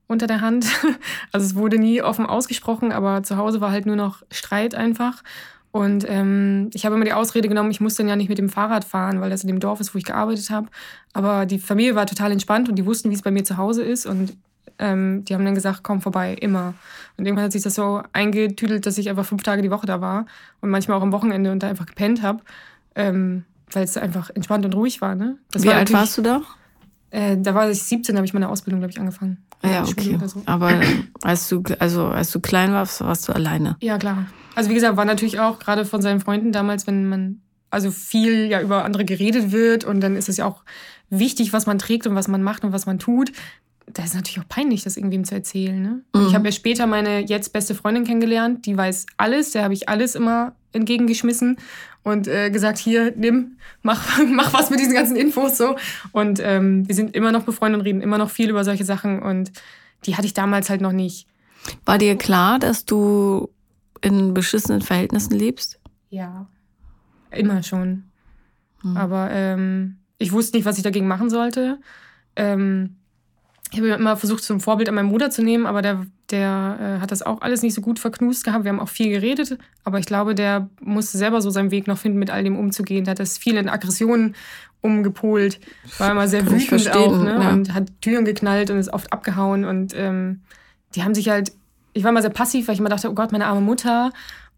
unter der Hand. Also es wurde nie offen ausgesprochen, aber zu Hause war halt nur noch Streit einfach. Und ähm, ich habe immer die Ausrede genommen, ich muss dann ja nicht mit dem Fahrrad fahren, weil das in dem Dorf ist, wo ich gearbeitet habe. Aber die Familie war total entspannt und die wussten, wie es bei mir zu Hause ist. Und ähm, die haben dann gesagt, komm vorbei, immer. Und irgendwann hat sich das so eingetüdelt, dass ich einfach fünf Tage die Woche da war und manchmal auch am Wochenende und da einfach gepennt habe, ähm, weil es einfach entspannt und ruhig war. Ne? Das wie war alt warst du da? Äh, da war ich 17, habe ich meine Ausbildung, glaube ich, angefangen. Ja, okay. So. Aber als du, also als du klein warst, warst du alleine. Ja, klar. Also wie gesagt, war natürlich auch gerade von seinen Freunden damals, wenn man also viel ja über andere geredet wird und dann ist es ja auch wichtig, was man trägt und was man macht und was man tut. Da ist natürlich auch peinlich, das irgendwem zu erzählen. Ne? Mhm. Ich habe ja später meine jetzt beste Freundin kennengelernt, die weiß alles, der habe ich alles immer entgegengeschmissen und äh, gesagt, hier, nimm, mach, mach was mit diesen ganzen Infos so. Und ähm, wir sind immer noch befreundet und reden immer noch viel über solche Sachen und die hatte ich damals halt noch nicht. War dir klar, dass du in beschissenen Verhältnissen lebst? Ja, immer schon. Hm. Aber ähm, ich wusste nicht, was ich dagegen machen sollte. Ähm, ich habe immer versucht, zum Vorbild an meinen Bruder zu nehmen, aber der, der äh, hat das auch alles nicht so gut verknust gehabt. Wir haben auch viel geredet, aber ich glaube, der musste selber so seinen Weg noch finden, mit all dem umzugehen. Der hat das viel in Aggressionen umgepolt, war immer sehr wütend auch ne? Ja. und hat Türen geknallt und ist oft abgehauen. Und ähm, die haben sich halt ich war immer sehr passiv, weil ich immer dachte, oh Gott, meine arme Mutter.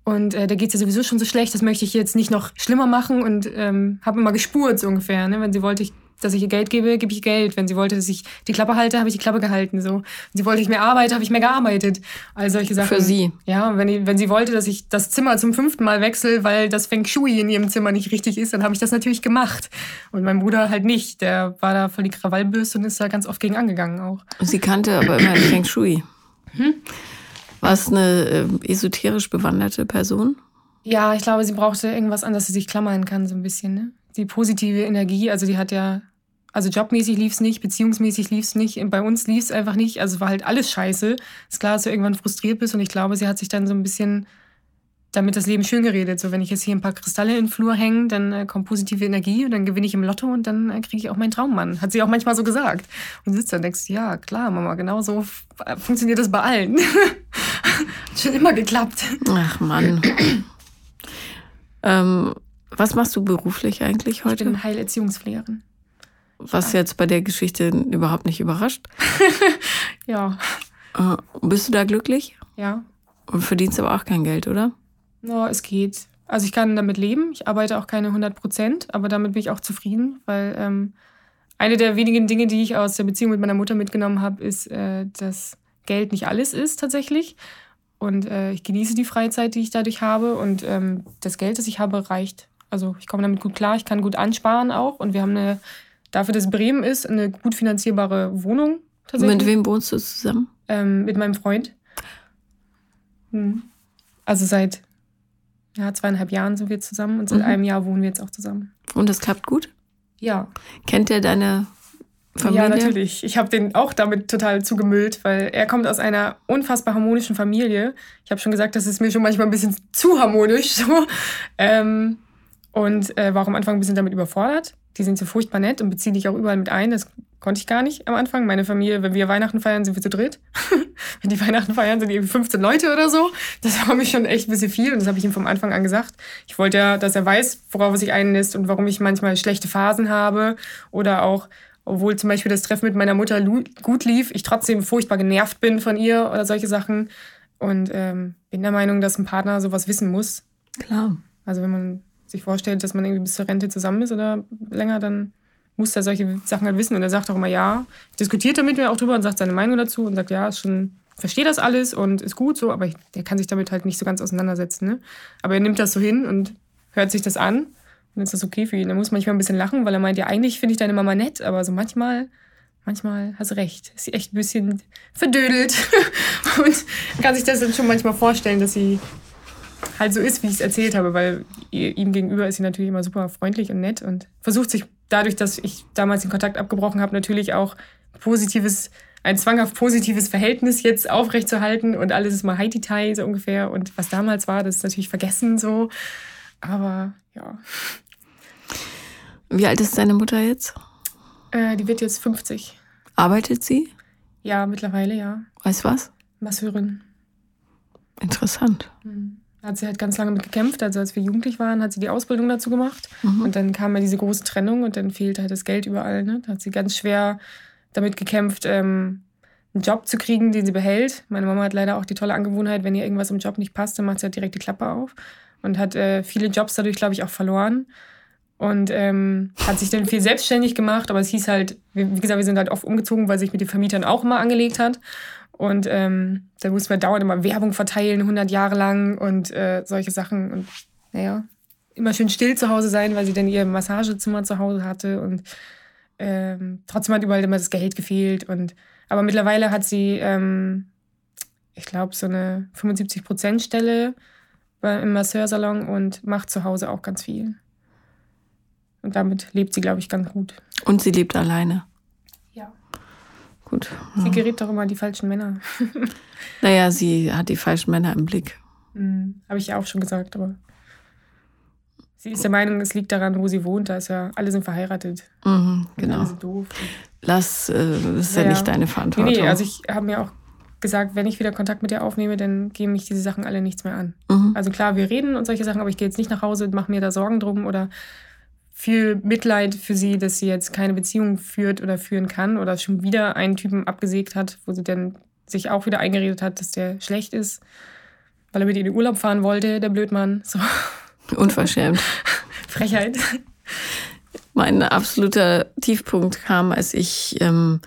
Und äh, da geht es ja sowieso schon so schlecht, das möchte ich jetzt nicht noch schlimmer machen und ähm, habe immer gespurt so ungefähr. Ne? Wenn sie wollte, dass ich ihr Geld gebe, gebe ich Geld. Wenn sie wollte, dass ich die Klappe halte, habe ich die Klappe gehalten. So. Wenn sie wollte, dass ich mehr arbeite, habe ich mehr gearbeitet. All solche Sachen. Für sie. Ja, wenn, wenn sie wollte, dass ich das Zimmer zum fünften Mal wechsle, weil das Feng Shui in ihrem Zimmer nicht richtig ist, dann habe ich das natürlich gemacht. Und mein Bruder halt nicht. Der war da voll die Krawallbürste und ist da ganz oft gegen angegangen auch. Sie kannte aber immer Feng Shui. Hm? War es eine äh, esoterisch bewanderte Person? Ja, ich glaube, sie brauchte irgendwas, an das sie sich klammern kann, so ein bisschen. Ne? Die positive Energie, also die hat ja, also jobmäßig lief es nicht, beziehungsmäßig lief es nicht, bei uns lief es einfach nicht. Also war halt alles scheiße. Ist klar, dass du irgendwann frustriert bist und ich glaube, sie hat sich dann so ein bisschen damit das Leben schön geredet. So, wenn ich jetzt hier ein paar Kristalle in den Flur hänge, dann äh, kommt positive Energie und dann gewinne ich im Lotto und dann äh, kriege ich auch meinen Traummann. Hat sie auch manchmal so gesagt. Und sitzt da und denkst, ja, klar, Mama, genau so funktioniert das bei allen. Hat schon immer geklappt. Ach Mann. ähm, was machst du beruflich eigentlich heute? Ich bin Heilerziehungspflegerin. Was jetzt bei der Geschichte überhaupt nicht überrascht. ja. Äh, bist du da glücklich? Ja. Und verdienst aber auch kein Geld, oder? No, es geht. Also ich kann damit leben. Ich arbeite auch keine 100 Prozent, aber damit bin ich auch zufrieden, weil ähm, eine der wenigen Dinge, die ich aus der Beziehung mit meiner Mutter mitgenommen habe, ist, äh, dass Geld nicht alles ist tatsächlich. Und äh, ich genieße die Freizeit, die ich dadurch habe. Und ähm, das Geld, das ich habe, reicht. Also ich komme damit gut klar. Ich kann gut ansparen auch. Und wir haben eine, dafür, dass Bremen ist, eine gut finanzierbare Wohnung. Tatsächlich. Mit wem wohnst du zusammen? Ähm, mit meinem Freund. Hm. Also seit ja, zweieinhalb Jahren sind wir zusammen und seit mhm. einem Jahr wohnen wir jetzt auch zusammen. Und das klappt gut? Ja. Kennt er deine Familie? Ja, natürlich. Ich habe den auch damit total zugemüllt, weil er kommt aus einer unfassbar harmonischen Familie. Ich habe schon gesagt, das ist mir schon manchmal ein bisschen zu harmonisch. So. Ähm, und äh, war am Anfang ein bisschen damit überfordert. Die sind so furchtbar nett und beziehen dich auch überall mit ein. Das konnte ich gar nicht am Anfang. Meine Familie, wenn wir Weihnachten feiern, sind wir zu dritt. wenn die Weihnachten feiern, sind irgendwie 15 Leute oder so. Das war mir schon echt ein bisschen viel und das habe ich ihm vom Anfang an gesagt. Ich wollte ja, dass er weiß, worauf er sich einlässt und warum ich manchmal schlechte Phasen habe oder auch, obwohl zum Beispiel das Treffen mit meiner Mutter gut lief, ich trotzdem furchtbar genervt bin von ihr oder solche Sachen. Und ähm, bin der Meinung, dass ein Partner sowas wissen muss. Klar. Also wenn man sich vorstellt, dass man irgendwie bis zur Rente zusammen ist oder länger, dann muss er solche Sachen halt wissen. Und er sagt auch immer ja, diskutiert damit mir auch drüber und sagt seine Meinung dazu und sagt, ja, ist schon, verstehe das alles und ist gut so, aber ich, der kann sich damit halt nicht so ganz auseinandersetzen. Ne? Aber er nimmt das so hin und hört sich das an und ist das okay für ihn. Er muss manchmal ein bisschen lachen, weil er meint, ja, eigentlich finde ich deine Mama nett, aber so manchmal, manchmal hast du recht. Ist sie echt ein bisschen verdödelt und kann sich das dann schon manchmal vorstellen, dass sie halt so ist, wie ich es erzählt habe, weil ihm gegenüber ist sie natürlich immer super freundlich und nett und versucht sich dadurch, dass ich damals den Kontakt abgebrochen habe, natürlich auch positives, ein zwanghaft positives Verhältnis jetzt aufrechtzuerhalten und alles ist mal Haiti-Tai so ungefähr und was damals war, das ist natürlich vergessen so, aber ja. Wie alt ist deine Mutter jetzt? Äh, die wird jetzt 50. Arbeitet sie? Ja, mittlerweile ja. Weißt was? Masseurin. Interessant. Mhm. Hat sie halt ganz lange mit gekämpft. Also als wir jugendlich waren, hat sie die Ausbildung dazu gemacht. Mhm. Und dann kam ja diese große Trennung und dann fehlte halt das Geld überall. Ne? Da hat sie ganz schwer damit gekämpft, ähm, einen Job zu kriegen, den sie behält. Meine Mama hat leider auch die tolle Angewohnheit, wenn ihr irgendwas im Job nicht passt, dann macht sie halt direkt die Klappe auf. Und hat äh, viele Jobs dadurch, glaube ich, auch verloren. Und ähm, hat sich dann viel selbstständig gemacht, aber es hieß halt, wie gesagt, wir sind halt oft umgezogen, weil sich mit den Vermietern auch immer angelegt hat. Und ähm, da mussten wir dauernd immer Werbung verteilen, 100 Jahre lang und äh, solche Sachen. Und naja, immer schön still zu Hause sein, weil sie dann ihr Massagezimmer zu Hause hatte. Und ähm, trotzdem hat überall immer das Geld gefehlt. Und, aber mittlerweile hat sie, ähm, ich glaube, so eine 75-Prozent-Stelle im Masseursalon und macht zu Hause auch ganz viel. Und damit lebt sie, glaube ich, ganz gut. Und sie lebt alleine. Gut. Sie gerät doch immer an die falschen Männer. naja, sie hat die falschen Männer im Blick. Mhm, Habe ich ja auch schon gesagt, aber sie ist der Meinung, es liegt daran, wo sie wohnt. Da ist ja, alle sind verheiratet. Mhm, genau. Alle sind doof. Lass, äh, ist ja, ja, nicht deine Verantwortung. Nee, also ich habe mir auch gesagt, wenn ich wieder Kontakt mit ihr aufnehme, dann gehen mich diese Sachen alle nichts mehr an. Mhm. Also klar, wir reden und solche Sachen, aber ich gehe jetzt nicht nach Hause und mache mir da Sorgen drum oder viel Mitleid für sie, dass sie jetzt keine Beziehung führt oder führen kann oder schon wieder einen Typen abgesägt hat, wo sie dann sich auch wieder eingeredet hat, dass der schlecht ist, weil er mit ihr in den Urlaub fahren wollte, der Blödmann. So. Unverschämt. Frechheit. Mein absoluter Tiefpunkt kam, als ich ähm,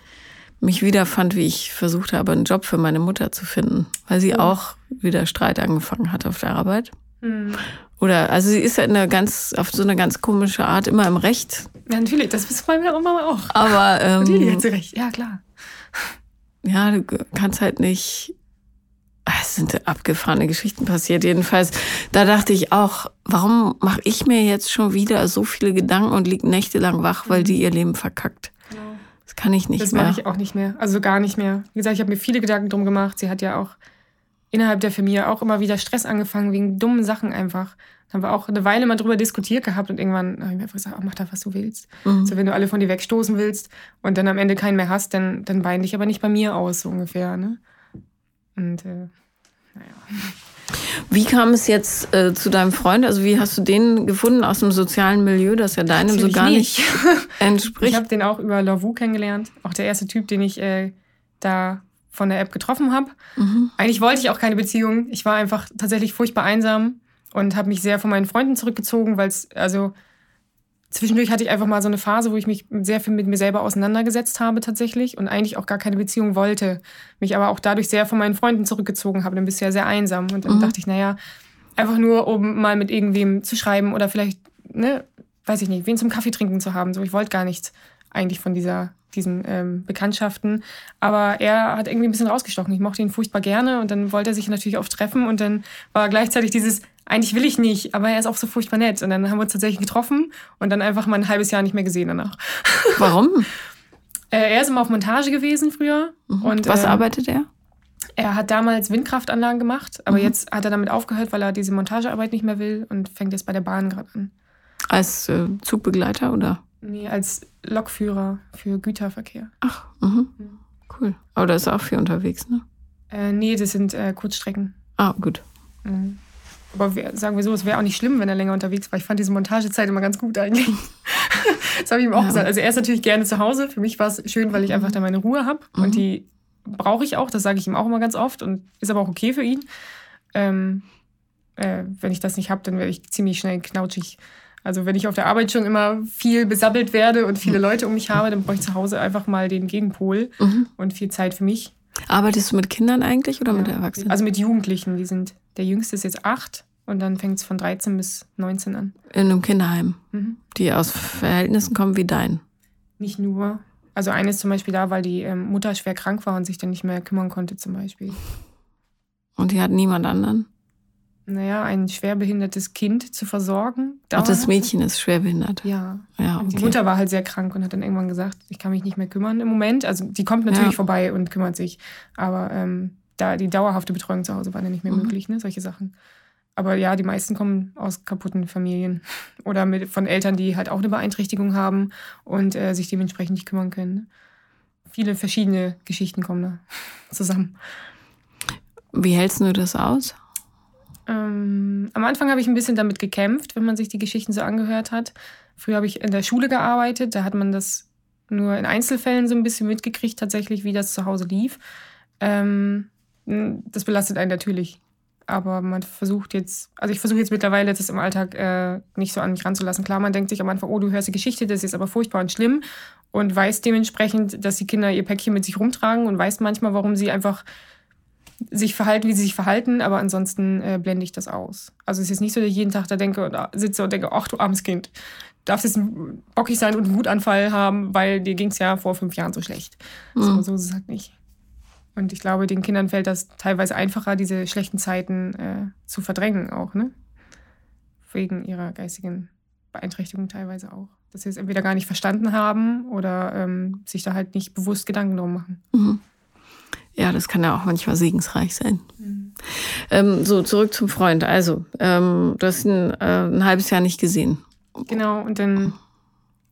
mich wiederfand, wie ich versucht habe, einen Job für meine Mutter zu finden, weil sie oh. auch wieder Streit angefangen hat auf der Arbeit. Mhm. Oder, also sie ist ja in einer ganz, auf so eine ganz komische Art immer im Recht. Ja, natürlich, das wissen meine Mama auch. Aber, ähm, Natürlich hat sie recht, ja, klar. Ja, du kannst halt nicht, ah, es sind abgefahrene Geschichten passiert. Jedenfalls, da dachte ich auch, warum mache ich mir jetzt schon wieder so viele Gedanken und liege nächtelang wach, weil die ihr Leben verkackt? Genau. Das kann ich nicht das mehr. Das mache ich auch nicht mehr. Also gar nicht mehr. Wie gesagt, ich habe mir viele Gedanken drum gemacht. Sie hat ja auch innerhalb der Familie auch immer wieder Stress angefangen wegen dummen Sachen einfach. Da haben wir auch eine Weile mal drüber diskutiert gehabt und irgendwann habe ich mir einfach gesagt, oh, mach da, was du willst. Mhm. So, wenn du alle von dir wegstoßen willst und dann am Ende keinen mehr hast, dann, dann wein dich aber nicht bei mir aus, so ungefähr. Ne? Und äh, naja. Wie kam es jetzt äh, zu deinem Freund? Also wie hast du den gefunden aus dem sozialen Milieu, das ja deinem Natürlich so gar nicht, nicht entspricht? Ich habe den auch über Lavu kennengelernt. Auch der erste Typ, den ich äh, da von der App getroffen habe. Mhm. Eigentlich wollte ich auch keine Beziehung. Ich war einfach tatsächlich furchtbar einsam und habe mich sehr von meinen Freunden zurückgezogen, weil es, also zwischendurch hatte ich einfach mal so eine Phase, wo ich mich sehr viel mit mir selber auseinandergesetzt habe tatsächlich und eigentlich auch gar keine Beziehung wollte. Mich aber auch dadurch sehr von meinen Freunden zurückgezogen habe. Dann bist du ja sehr einsam. Und dann mhm. dachte ich, naja, einfach nur, um mal mit irgendwem zu schreiben oder vielleicht, ne, weiß ich nicht, wen zum Kaffee trinken zu haben. So, ich wollte gar nichts eigentlich von dieser diesen ähm, Bekanntschaften. Aber er hat irgendwie ein bisschen rausgestochen. Ich mochte ihn furchtbar gerne und dann wollte er sich natürlich oft treffen und dann war gleichzeitig dieses, eigentlich will ich nicht, aber er ist auch so furchtbar nett. Und dann haben wir uns tatsächlich getroffen und dann einfach mal ein halbes Jahr nicht mehr gesehen danach. Warum? äh, er ist immer auf Montage gewesen früher. Mhm. Und, Was ähm, arbeitet er? Er hat damals Windkraftanlagen gemacht, aber mhm. jetzt hat er damit aufgehört, weil er diese Montagearbeit nicht mehr will und fängt jetzt bei der Bahn gerade an. Als äh, Zugbegleiter oder? Nee, als Lokführer für Güterverkehr. Ach, mhm. cool. Aber da ist er auch viel unterwegs, ne? Äh, nee, das sind äh, Kurzstrecken. Ah, gut. Mhm. Aber wir, sagen wir so, es wäre auch nicht schlimm, wenn er länger unterwegs war. Ich fand diese Montagezeit immer ganz gut eigentlich. das habe ich ihm auch ja. gesagt. Also er ist natürlich gerne zu Hause. Für mich war es schön, weil ich einfach da meine Ruhe habe. Mhm. Und die brauche ich auch. Das sage ich ihm auch immer ganz oft. Und ist aber auch okay für ihn. Ähm, äh, wenn ich das nicht habe, dann werde ich ziemlich schnell knautschig. Also wenn ich auf der Arbeit schon immer viel besabbelt werde und viele Leute um mich habe, dann brauche ich zu Hause einfach mal den Gegenpol mhm. und viel Zeit für mich. Arbeitest du mit Kindern eigentlich oder ja, mit Erwachsenen? Also mit Jugendlichen. Die sind, der Jüngste ist jetzt acht und dann fängt es von 13 bis 19 an. In einem Kinderheim, mhm. die aus Verhältnissen kommen wie dein. Nicht nur. Also eine ist zum Beispiel da, weil die ähm, Mutter schwer krank war und sich dann nicht mehr kümmern konnte zum Beispiel. Und die hat niemand anderen? Naja, ein schwerbehindertes Kind zu versorgen. Ach, das Mädchen ist schwerbehindert. Ja. ja okay. Die Mutter war halt sehr krank und hat dann irgendwann gesagt, ich kann mich nicht mehr kümmern im Moment. Also die kommt natürlich ja. vorbei und kümmert sich. Aber ähm, da die dauerhafte Betreuung zu Hause war dann nicht mehr mhm. möglich, ne? Solche Sachen. Aber ja, die meisten kommen aus kaputten Familien oder mit, von Eltern, die halt auch eine Beeinträchtigung haben und äh, sich dementsprechend nicht kümmern können. Ne? Viele verschiedene Geschichten kommen da zusammen. Wie hältst du das aus? Ähm, am Anfang habe ich ein bisschen damit gekämpft, wenn man sich die Geschichten so angehört hat. Früher habe ich in der Schule gearbeitet, da hat man das nur in Einzelfällen so ein bisschen mitgekriegt, tatsächlich, wie das zu Hause lief. Ähm, das belastet einen natürlich. Aber man versucht jetzt, also ich versuche jetzt mittlerweile das im Alltag äh, nicht so an mich ranzulassen. Klar, man denkt sich am Anfang, oh, du hörst die Geschichte, das ist aber furchtbar und schlimm. Und weiß dementsprechend, dass die Kinder ihr Päckchen mit sich rumtragen und weiß manchmal, warum sie einfach sich verhalten, wie sie sich verhalten, aber ansonsten äh, blende ich das aus. Also es ist nicht so, dass ich jeden Tag da denke und sitze und denke, ach du armes Kind, darfst jetzt bockig sein und einen Wutanfall haben, weil dir ging es ja vor fünf Jahren so schlecht. Mhm. So, so ist es halt nicht. Und ich glaube, den Kindern fällt das teilweise einfacher, diese schlechten Zeiten äh, zu verdrängen auch, ne? Wegen ihrer geistigen Beeinträchtigung teilweise auch. Dass sie es entweder gar nicht verstanden haben oder ähm, sich da halt nicht bewusst Gedanken drum machen. Mhm. Ja, das kann ja auch manchmal segensreich sein. Mhm. Ähm, so, zurück zum Freund. Also, ähm, du hast ihn äh, ein halbes Jahr nicht gesehen. Genau, und dann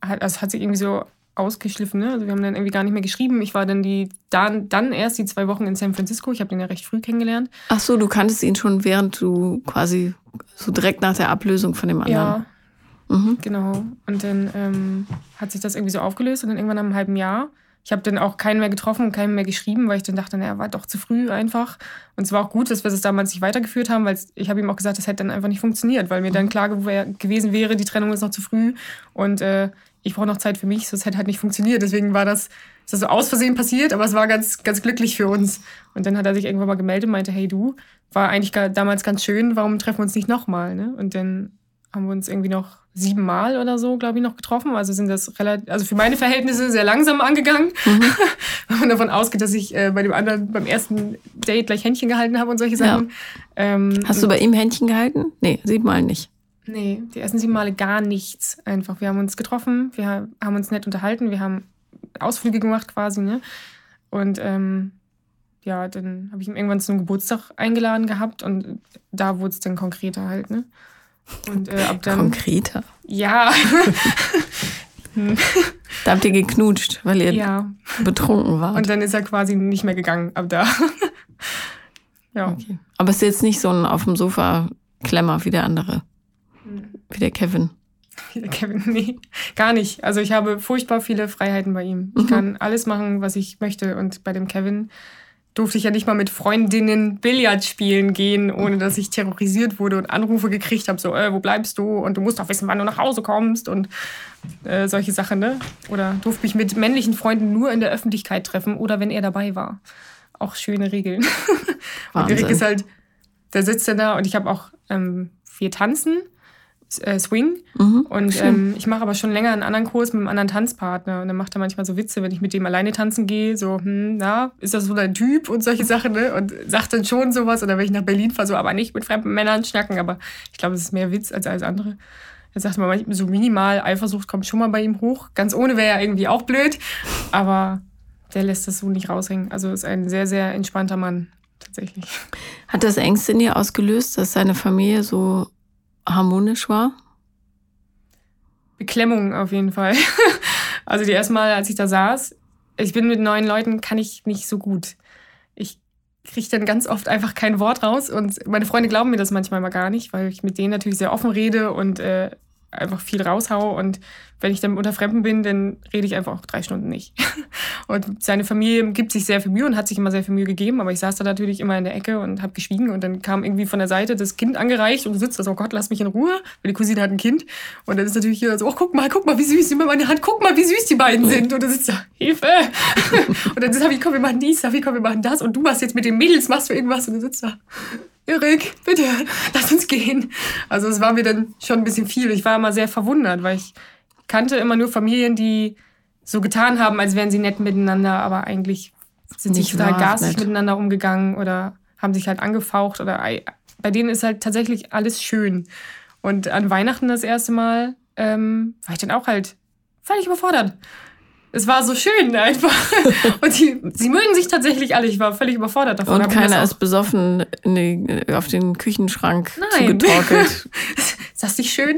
hat, also hat sich irgendwie so ausgeschliffen. Ne? Also wir haben dann irgendwie gar nicht mehr geschrieben. Ich war dann die dann, dann erst die zwei Wochen in San Francisco. Ich habe den ja recht früh kennengelernt. Ach so, du kanntest ihn schon während du quasi so direkt nach der Ablösung von dem anderen. Ja, mhm. genau. Und dann ähm, hat sich das irgendwie so aufgelöst und dann irgendwann nach einem halben Jahr ich habe dann auch keinen mehr getroffen und keinen mehr geschrieben, weil ich dann dachte, naja, war doch zu früh einfach. Und es war auch gut, dass wir das damals nicht weitergeführt haben, weil ich habe ihm auch gesagt, das hätte dann einfach nicht funktioniert, weil mir dann klar gewesen wäre, die Trennung ist noch zu früh und äh, ich brauche noch Zeit für mich, sonst hätte halt nicht funktioniert. Deswegen war das, ist das so aus Versehen passiert, aber es war ganz, ganz glücklich für uns. Und dann hat er sich irgendwann mal gemeldet und meinte, hey du, war eigentlich damals ganz schön, warum treffen wir uns nicht nochmal? Ne? Und dann haben wir uns irgendwie noch sieben Mal oder so, glaube ich, noch getroffen. Also sind das relativ, also für meine Verhältnisse sehr langsam angegangen. Mhm. Wenn man davon ausgeht, dass ich äh, bei dem anderen, beim ersten Date gleich Händchen gehalten habe und solche Sachen. Ja. Ähm, Hast du bei ihm Händchen gehalten? Nee, sieben Mal nicht. Nee, die ersten sieben Male gar nichts. Einfach. Wir haben uns getroffen, wir haben uns nett unterhalten, wir haben Ausflüge gemacht quasi, ne? Und ähm, ja, dann habe ich ihn irgendwann zum Geburtstag eingeladen gehabt und da wurde es dann konkreter halt, ne? Und äh, ab dann. Konkreter. Ja. da habt ihr geknutscht, weil ihr ja. betrunken wart. Und dann ist er quasi nicht mehr gegangen ab da. ja. Okay. Aber es ist jetzt nicht so ein auf dem Sofa Klemmer wie der andere. Hm. Wie der Kevin. Wie der Kevin, nee, gar nicht. Also ich habe furchtbar viele Freiheiten bei ihm. Ich mhm. kann alles machen, was ich möchte. Und bei dem Kevin durfte ich ja nicht mal mit Freundinnen Billard spielen gehen, ohne dass ich terrorisiert wurde und Anrufe gekriegt habe, so, äh, wo bleibst du? Und du musst doch wissen, wann du nach Hause kommst und äh, solche Sachen, ne? Oder durfte mich mit männlichen Freunden nur in der Öffentlichkeit treffen oder wenn er dabei war. Auch schöne Regeln. und Erik ist halt, der sitzt dann da und ich habe auch, ähm, wir tanzen äh, Swing. Mhm, und ähm, ich mache aber schon länger einen anderen Kurs mit einem anderen Tanzpartner. Und dann macht er manchmal so Witze, wenn ich mit dem alleine tanzen gehe, so, hm, na, ist das so dein Typ und solche Sachen, ne? Und sagt dann schon sowas. Oder wenn ich nach Berlin fahre, so, aber nicht mit fremden Männern schnacken. Aber ich glaube, es ist mehr Witz als alles andere. Er sagt mal, so minimal Eifersucht kommt schon mal bei ihm hoch. Ganz ohne wäre ja irgendwie auch blöd. Aber der lässt das so nicht raushängen. Also ist ein sehr, sehr entspannter Mann, tatsächlich. Hat das Ängste in dir ausgelöst, dass seine Familie so harmonisch war? Beklemmung auf jeden Fall. also die erste Mal, als ich da saß, ich bin mit neuen Leuten, kann ich nicht so gut. Ich kriege dann ganz oft einfach kein Wort raus und meine Freunde glauben mir das manchmal mal gar nicht, weil ich mit denen natürlich sehr offen rede und äh, einfach viel raushau und wenn ich dann unter Fremden bin, dann rede ich einfach auch drei Stunden nicht. Und seine Familie gibt sich sehr viel Mühe und hat sich immer sehr viel Mühe gegeben, aber ich saß da natürlich immer in der Ecke und habe geschwiegen und dann kam irgendwie von der Seite das Kind angereicht und du sitzt da so, oh Gott, lass mich in Ruhe, weil die Cousine hat ein Kind. Und dann ist natürlich hier so, oh, guck mal, guck mal, wie süß, nimm mal meine Hand, guck mal, wie süß die beiden sind. Und dann sitzt da, Hilfe! und dann sag ich, komm, wir machen dies, Safi, komm, wir machen das. Und du machst jetzt mit den Mädels, machst du irgendwas? Und dann sitzt da, Erik, bitte, lass uns gehen. Also es war mir dann schon ein bisschen viel. Ich war immer sehr verwundert, weil ich kannte immer nur Familien, die so getan haben, als wären sie nett miteinander, aber eigentlich sind sie total garstig miteinander umgegangen oder haben sich halt angefaucht oder bei denen ist halt tatsächlich alles schön. Und an Weihnachten das erste Mal ähm, war ich dann auch halt völlig überfordert. Es war so schön einfach. Und die, sie mögen sich tatsächlich alle. Ich war völlig überfordert davon. Und keiner ist besoffen die, auf den Küchenschrank Nein. zugetorkelt. ist das nicht schön?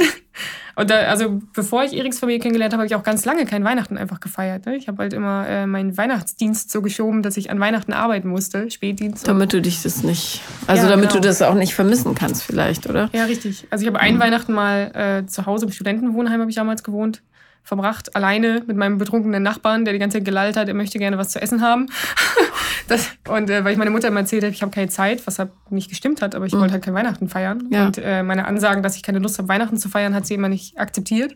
Und da, also bevor ich Eriks Familie kennengelernt habe, habe ich auch ganz lange kein Weihnachten einfach gefeiert. Ne? Ich habe halt immer äh, meinen Weihnachtsdienst so geschoben, dass ich an Weihnachten arbeiten musste, Spätdienst. Damit du dich das nicht, also ja, damit genau. du das auch nicht vermissen kannst vielleicht, oder? Ja, richtig. Also ich habe ein mhm. Weihnachten mal äh, zu Hause im Studentenwohnheim habe ich damals gewohnt verbracht, alleine mit meinem betrunkenen Nachbarn, der die ganze Zeit gelallt hat, er möchte gerne was zu essen haben. das, und äh, weil ich meine Mutter immer erzählt habe, ich habe keine Zeit, was halt nicht gestimmt hat, aber ich mhm. wollte halt kein Weihnachten feiern. Ja. Und äh, meine Ansagen, dass ich keine Lust habe, Weihnachten zu feiern, hat sie immer nicht akzeptiert.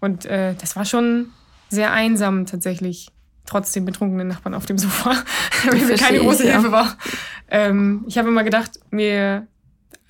Und äh, das war schon sehr einsam tatsächlich, trotz den betrunkenen Nachbarn auf dem Sofa, weil mir keine große ich, Hilfe war. Ähm, ich habe immer gedacht, mir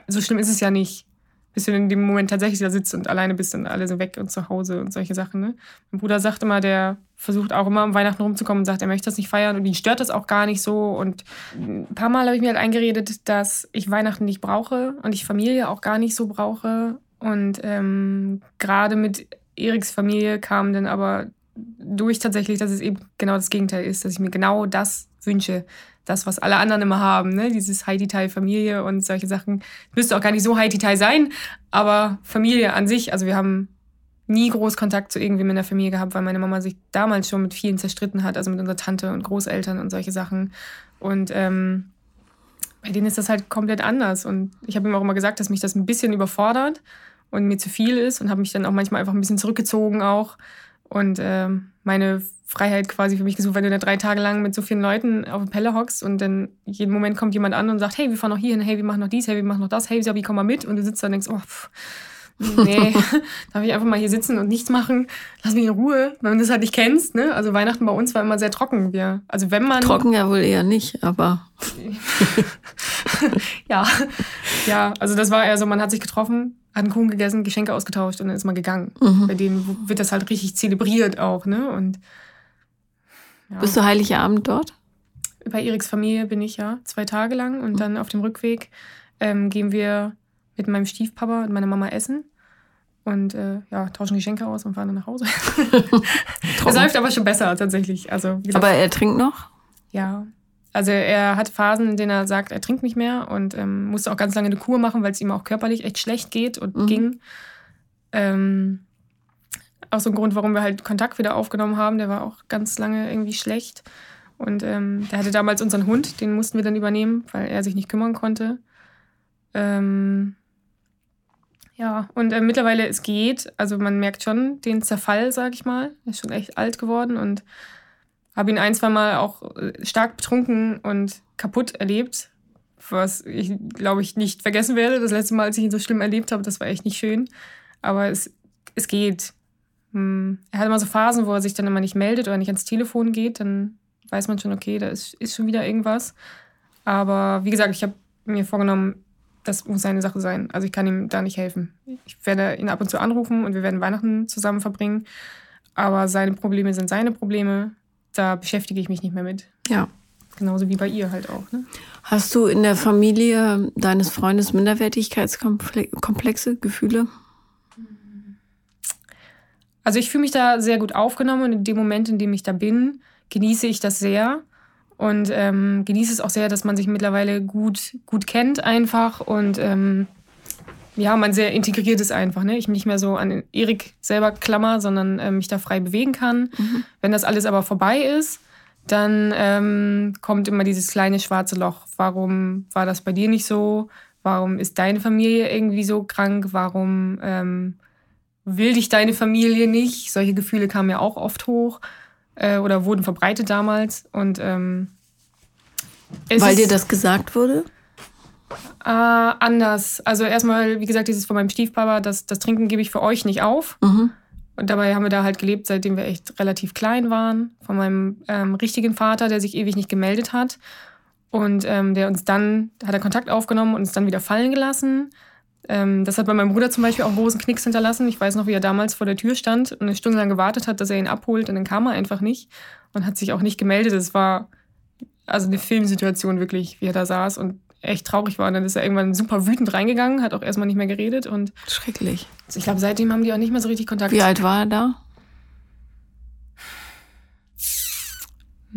so schlimm ist es ja nicht bis du in dem Moment tatsächlich da sitzt und alleine bist und alle so weg und zu Hause und solche Sachen. Ne? Mein Bruder sagt immer, der versucht auch immer um Weihnachten rumzukommen und sagt, er möchte das nicht feiern und ihn stört das auch gar nicht so. Und ein paar Mal habe ich mir halt eingeredet, dass ich Weihnachten nicht brauche und ich Familie auch gar nicht so brauche. Und ähm, gerade mit Eriks Familie kam dann aber durch tatsächlich, dass es eben genau das Gegenteil ist, dass ich mir genau das wünsche, das, was alle anderen immer haben, ne? dieses Haiti-Tai-Familie und solche Sachen. Müsste auch gar nicht so Haiti-Tai sein, aber Familie an sich, also wir haben nie groß Kontakt zu irgendwem in der Familie gehabt, weil meine Mama sich damals schon mit vielen zerstritten hat, also mit unserer Tante und Großeltern und solche Sachen. Und ähm, bei denen ist das halt komplett anders. Und ich habe ihm auch immer gesagt, dass mich das ein bisschen überfordert und mir zu viel ist und habe mich dann auch manchmal einfach ein bisschen zurückgezogen auch und ähm, meine Freiheit quasi für mich gesucht, wenn du da drei Tage lang mit so vielen Leuten auf der Pelle hockst und dann jeden Moment kommt jemand an und sagt, hey, wir fahren noch hier hin, hey, wir machen noch dies, hey, wir machen noch das, hey, Sabi, komm mal mit. Und du sitzt da und denkst, oh, pff, nee, darf ich einfach mal hier sitzen und nichts machen? Lass mich in Ruhe, wenn du das halt nicht kennst. Ne? Also Weihnachten bei uns war immer sehr trocken. Wir, also wenn man trocken ja wohl eher nicht, aber ja, ja, also das war eher so, man hat sich getroffen, hat einen Kuchen gegessen, Geschenke ausgetauscht und dann ist man gegangen. Mhm. Bei denen wird das halt richtig zelebriert auch, ne? Und ja. Bist du Heiligabend dort? Bei Eriks Familie bin ich ja zwei Tage lang und mhm. dann auf dem Rückweg ähm, gehen wir mit meinem Stiefpapa und meiner Mama essen und äh, ja, tauschen Geschenke aus und fahren dann nach Hause. es läuft aber schon besser tatsächlich. Also, aber er trinkt noch? Ja. Also er hat Phasen, in denen er sagt, er trinkt nicht mehr und ähm, musste auch ganz lange eine Kur machen, weil es ihm auch körperlich echt schlecht geht und mhm. ging. Ähm, auch so ein Grund, warum wir halt Kontakt wieder aufgenommen haben. Der war auch ganz lange irgendwie schlecht. Und ähm, der hatte damals unseren Hund, den mussten wir dann übernehmen, weil er sich nicht kümmern konnte. Ähm, ja, und äh, mittlerweile es geht. Also man merkt schon den Zerfall, sag ich mal. Er ist schon echt alt geworden und habe ihn ein, zwei Mal auch äh, stark betrunken und kaputt erlebt, was ich, glaube ich, nicht vergessen werde. Das letzte Mal, als ich ihn so schlimm erlebt habe, das war echt nicht schön. Aber es, es geht. Hm. Er hat immer so Phasen, wo er sich dann immer nicht meldet oder nicht ans Telefon geht. Dann weiß man schon, okay, da ist, ist schon wieder irgendwas. Aber wie gesagt, ich habe mir vorgenommen, das muss seine Sache sein. Also ich kann ihm da nicht helfen. Ich werde ihn ab und zu anrufen und wir werden Weihnachten zusammen verbringen. Aber seine Probleme sind seine Probleme. Da beschäftige ich mich nicht mehr mit. Ja. Genauso wie bei ihr halt auch. Ne? Hast du in der Familie deines Freundes Minderwertigkeitskomplexe, Gefühle? Also ich fühle mich da sehr gut aufgenommen und in dem Moment, in dem ich da bin, genieße ich das sehr und ähm, genieße es auch sehr, dass man sich mittlerweile gut, gut kennt einfach und ähm, ja, man sehr integriert ist einfach. Ne? Ich mich nicht mehr so an Erik selber klammer, sondern äh, mich da frei bewegen kann. Mhm. Wenn das alles aber vorbei ist, dann ähm, kommt immer dieses kleine schwarze Loch. Warum war das bei dir nicht so? Warum ist deine Familie irgendwie so krank? Warum ähm, will dich deine Familie nicht. Solche Gefühle kamen ja auch oft hoch äh, oder wurden verbreitet damals. Und ähm, weil dir das gesagt wurde? Äh, anders. Also erstmal, wie gesagt, dieses von meinem Stiefpapa, das, das Trinken gebe ich für euch nicht auf. Mhm. Und dabei haben wir da halt gelebt, seitdem wir echt relativ klein waren. Von meinem ähm, richtigen Vater, der sich ewig nicht gemeldet hat. Und ähm, der uns dann, hat er Kontakt aufgenommen und uns dann wieder fallen gelassen. Ähm, das hat bei meinem Bruder zum Beispiel auch großen Knicks hinterlassen. Ich weiß noch, wie er damals vor der Tür stand und eine Stunde lang gewartet hat, dass er ihn abholt und dann kam er einfach nicht und hat sich auch nicht gemeldet. Es war also eine Filmsituation wirklich, wie er da saß und echt traurig war. Und dann ist er irgendwann super wütend reingegangen, hat auch erstmal nicht mehr geredet und. Schrecklich. Ich glaube, seitdem haben die auch nicht mehr so richtig Kontakt. Wie alt war er da?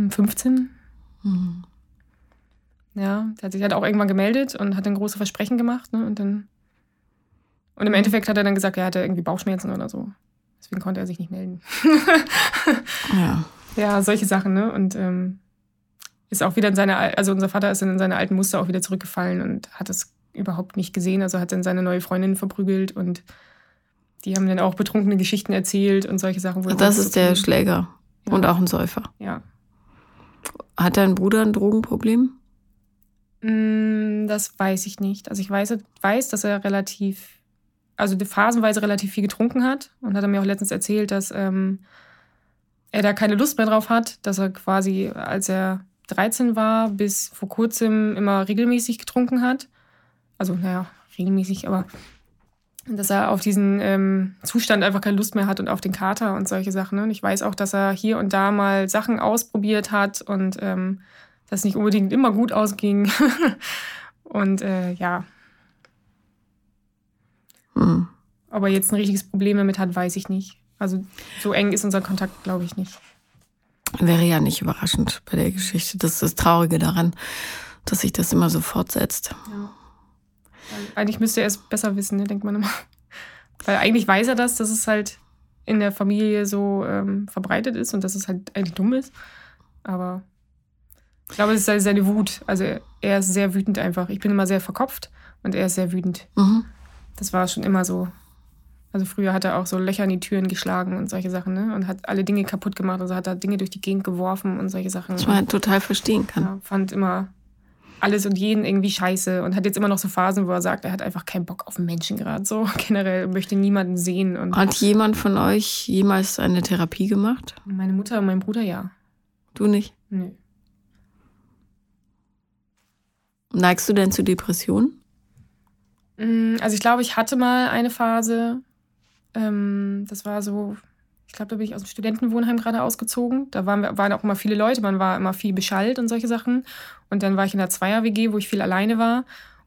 15. Hm. Ja, der hat sich halt auch irgendwann gemeldet und hat dann große Versprechen gemacht. Ne? Und dann Und im Endeffekt hat er dann gesagt, er hatte irgendwie Bauchschmerzen oder so. Deswegen konnte er sich nicht melden. ja. Ja, solche Sachen, ne? Und ähm, ist auch wieder in seine, also unser Vater ist in seine alten Muster auch wieder zurückgefallen und hat es überhaupt nicht gesehen. Also hat dann seine neue Freundin verprügelt und die haben dann auch betrunkene Geschichten erzählt und solche Sachen. das ist der Schläger ja. und auch ein Säufer. Ja. Hat dein Bruder ein Drogenproblem? Mm, das weiß ich nicht. Also ich weiß, weiß, dass er relativ, also phasenweise relativ viel getrunken hat und hat er mir auch letztens erzählt, dass ähm, er da keine Lust mehr drauf hat, dass er quasi, als er 13 war, bis vor kurzem immer regelmäßig getrunken hat. Also, naja, regelmäßig, aber dass er auf diesen ähm, Zustand einfach keine Lust mehr hat und auf den Kater und solche Sachen. Ne? Und ich weiß auch, dass er hier und da mal Sachen ausprobiert hat und ähm, das nicht unbedingt immer gut ausging. und äh, ja. Mhm. Ob er jetzt ein richtiges Problem damit hat, weiß ich nicht. Also so eng ist unser Kontakt, glaube ich, nicht. Wäre ja nicht überraschend bei der Geschichte. Das ist das Traurige daran, dass sich das immer so fortsetzt. Ja. Eigentlich müsste er es besser wissen, ne, denkt man immer. Weil eigentlich weiß er das, dass es halt in der Familie so ähm, verbreitet ist und dass es halt eigentlich dumm ist. Aber ich glaube, es ist seine Wut. Also er ist sehr wütend einfach. Ich bin immer sehr verkopft und er ist sehr wütend. Mhm. Das war schon immer so. Also früher hat er auch so Löcher in die Türen geschlagen und solche Sachen, ne? Und hat alle Dinge kaputt gemacht. Also hat er Dinge durch die Gegend geworfen und solche Sachen. Was man total verstehen kann. Ja, fand immer alles und jeden irgendwie scheiße und hat jetzt immer noch so Phasen, wo er sagt, er hat einfach keinen Bock auf Menschen gerade. So generell möchte niemanden sehen. Und hat jemand von euch jemals eine Therapie gemacht? Meine Mutter und mein Bruder ja. Du nicht? Nö. Neigst du denn zu Depressionen? Mm, also ich glaube, ich hatte mal eine Phase, ähm, das war so ich glaube, da bin ich aus dem Studentenwohnheim gerade ausgezogen. Da waren, wir, waren auch immer viele Leute, man war immer viel beschallt und solche Sachen. Und dann war ich in der Zweier-WG, wo ich viel alleine war.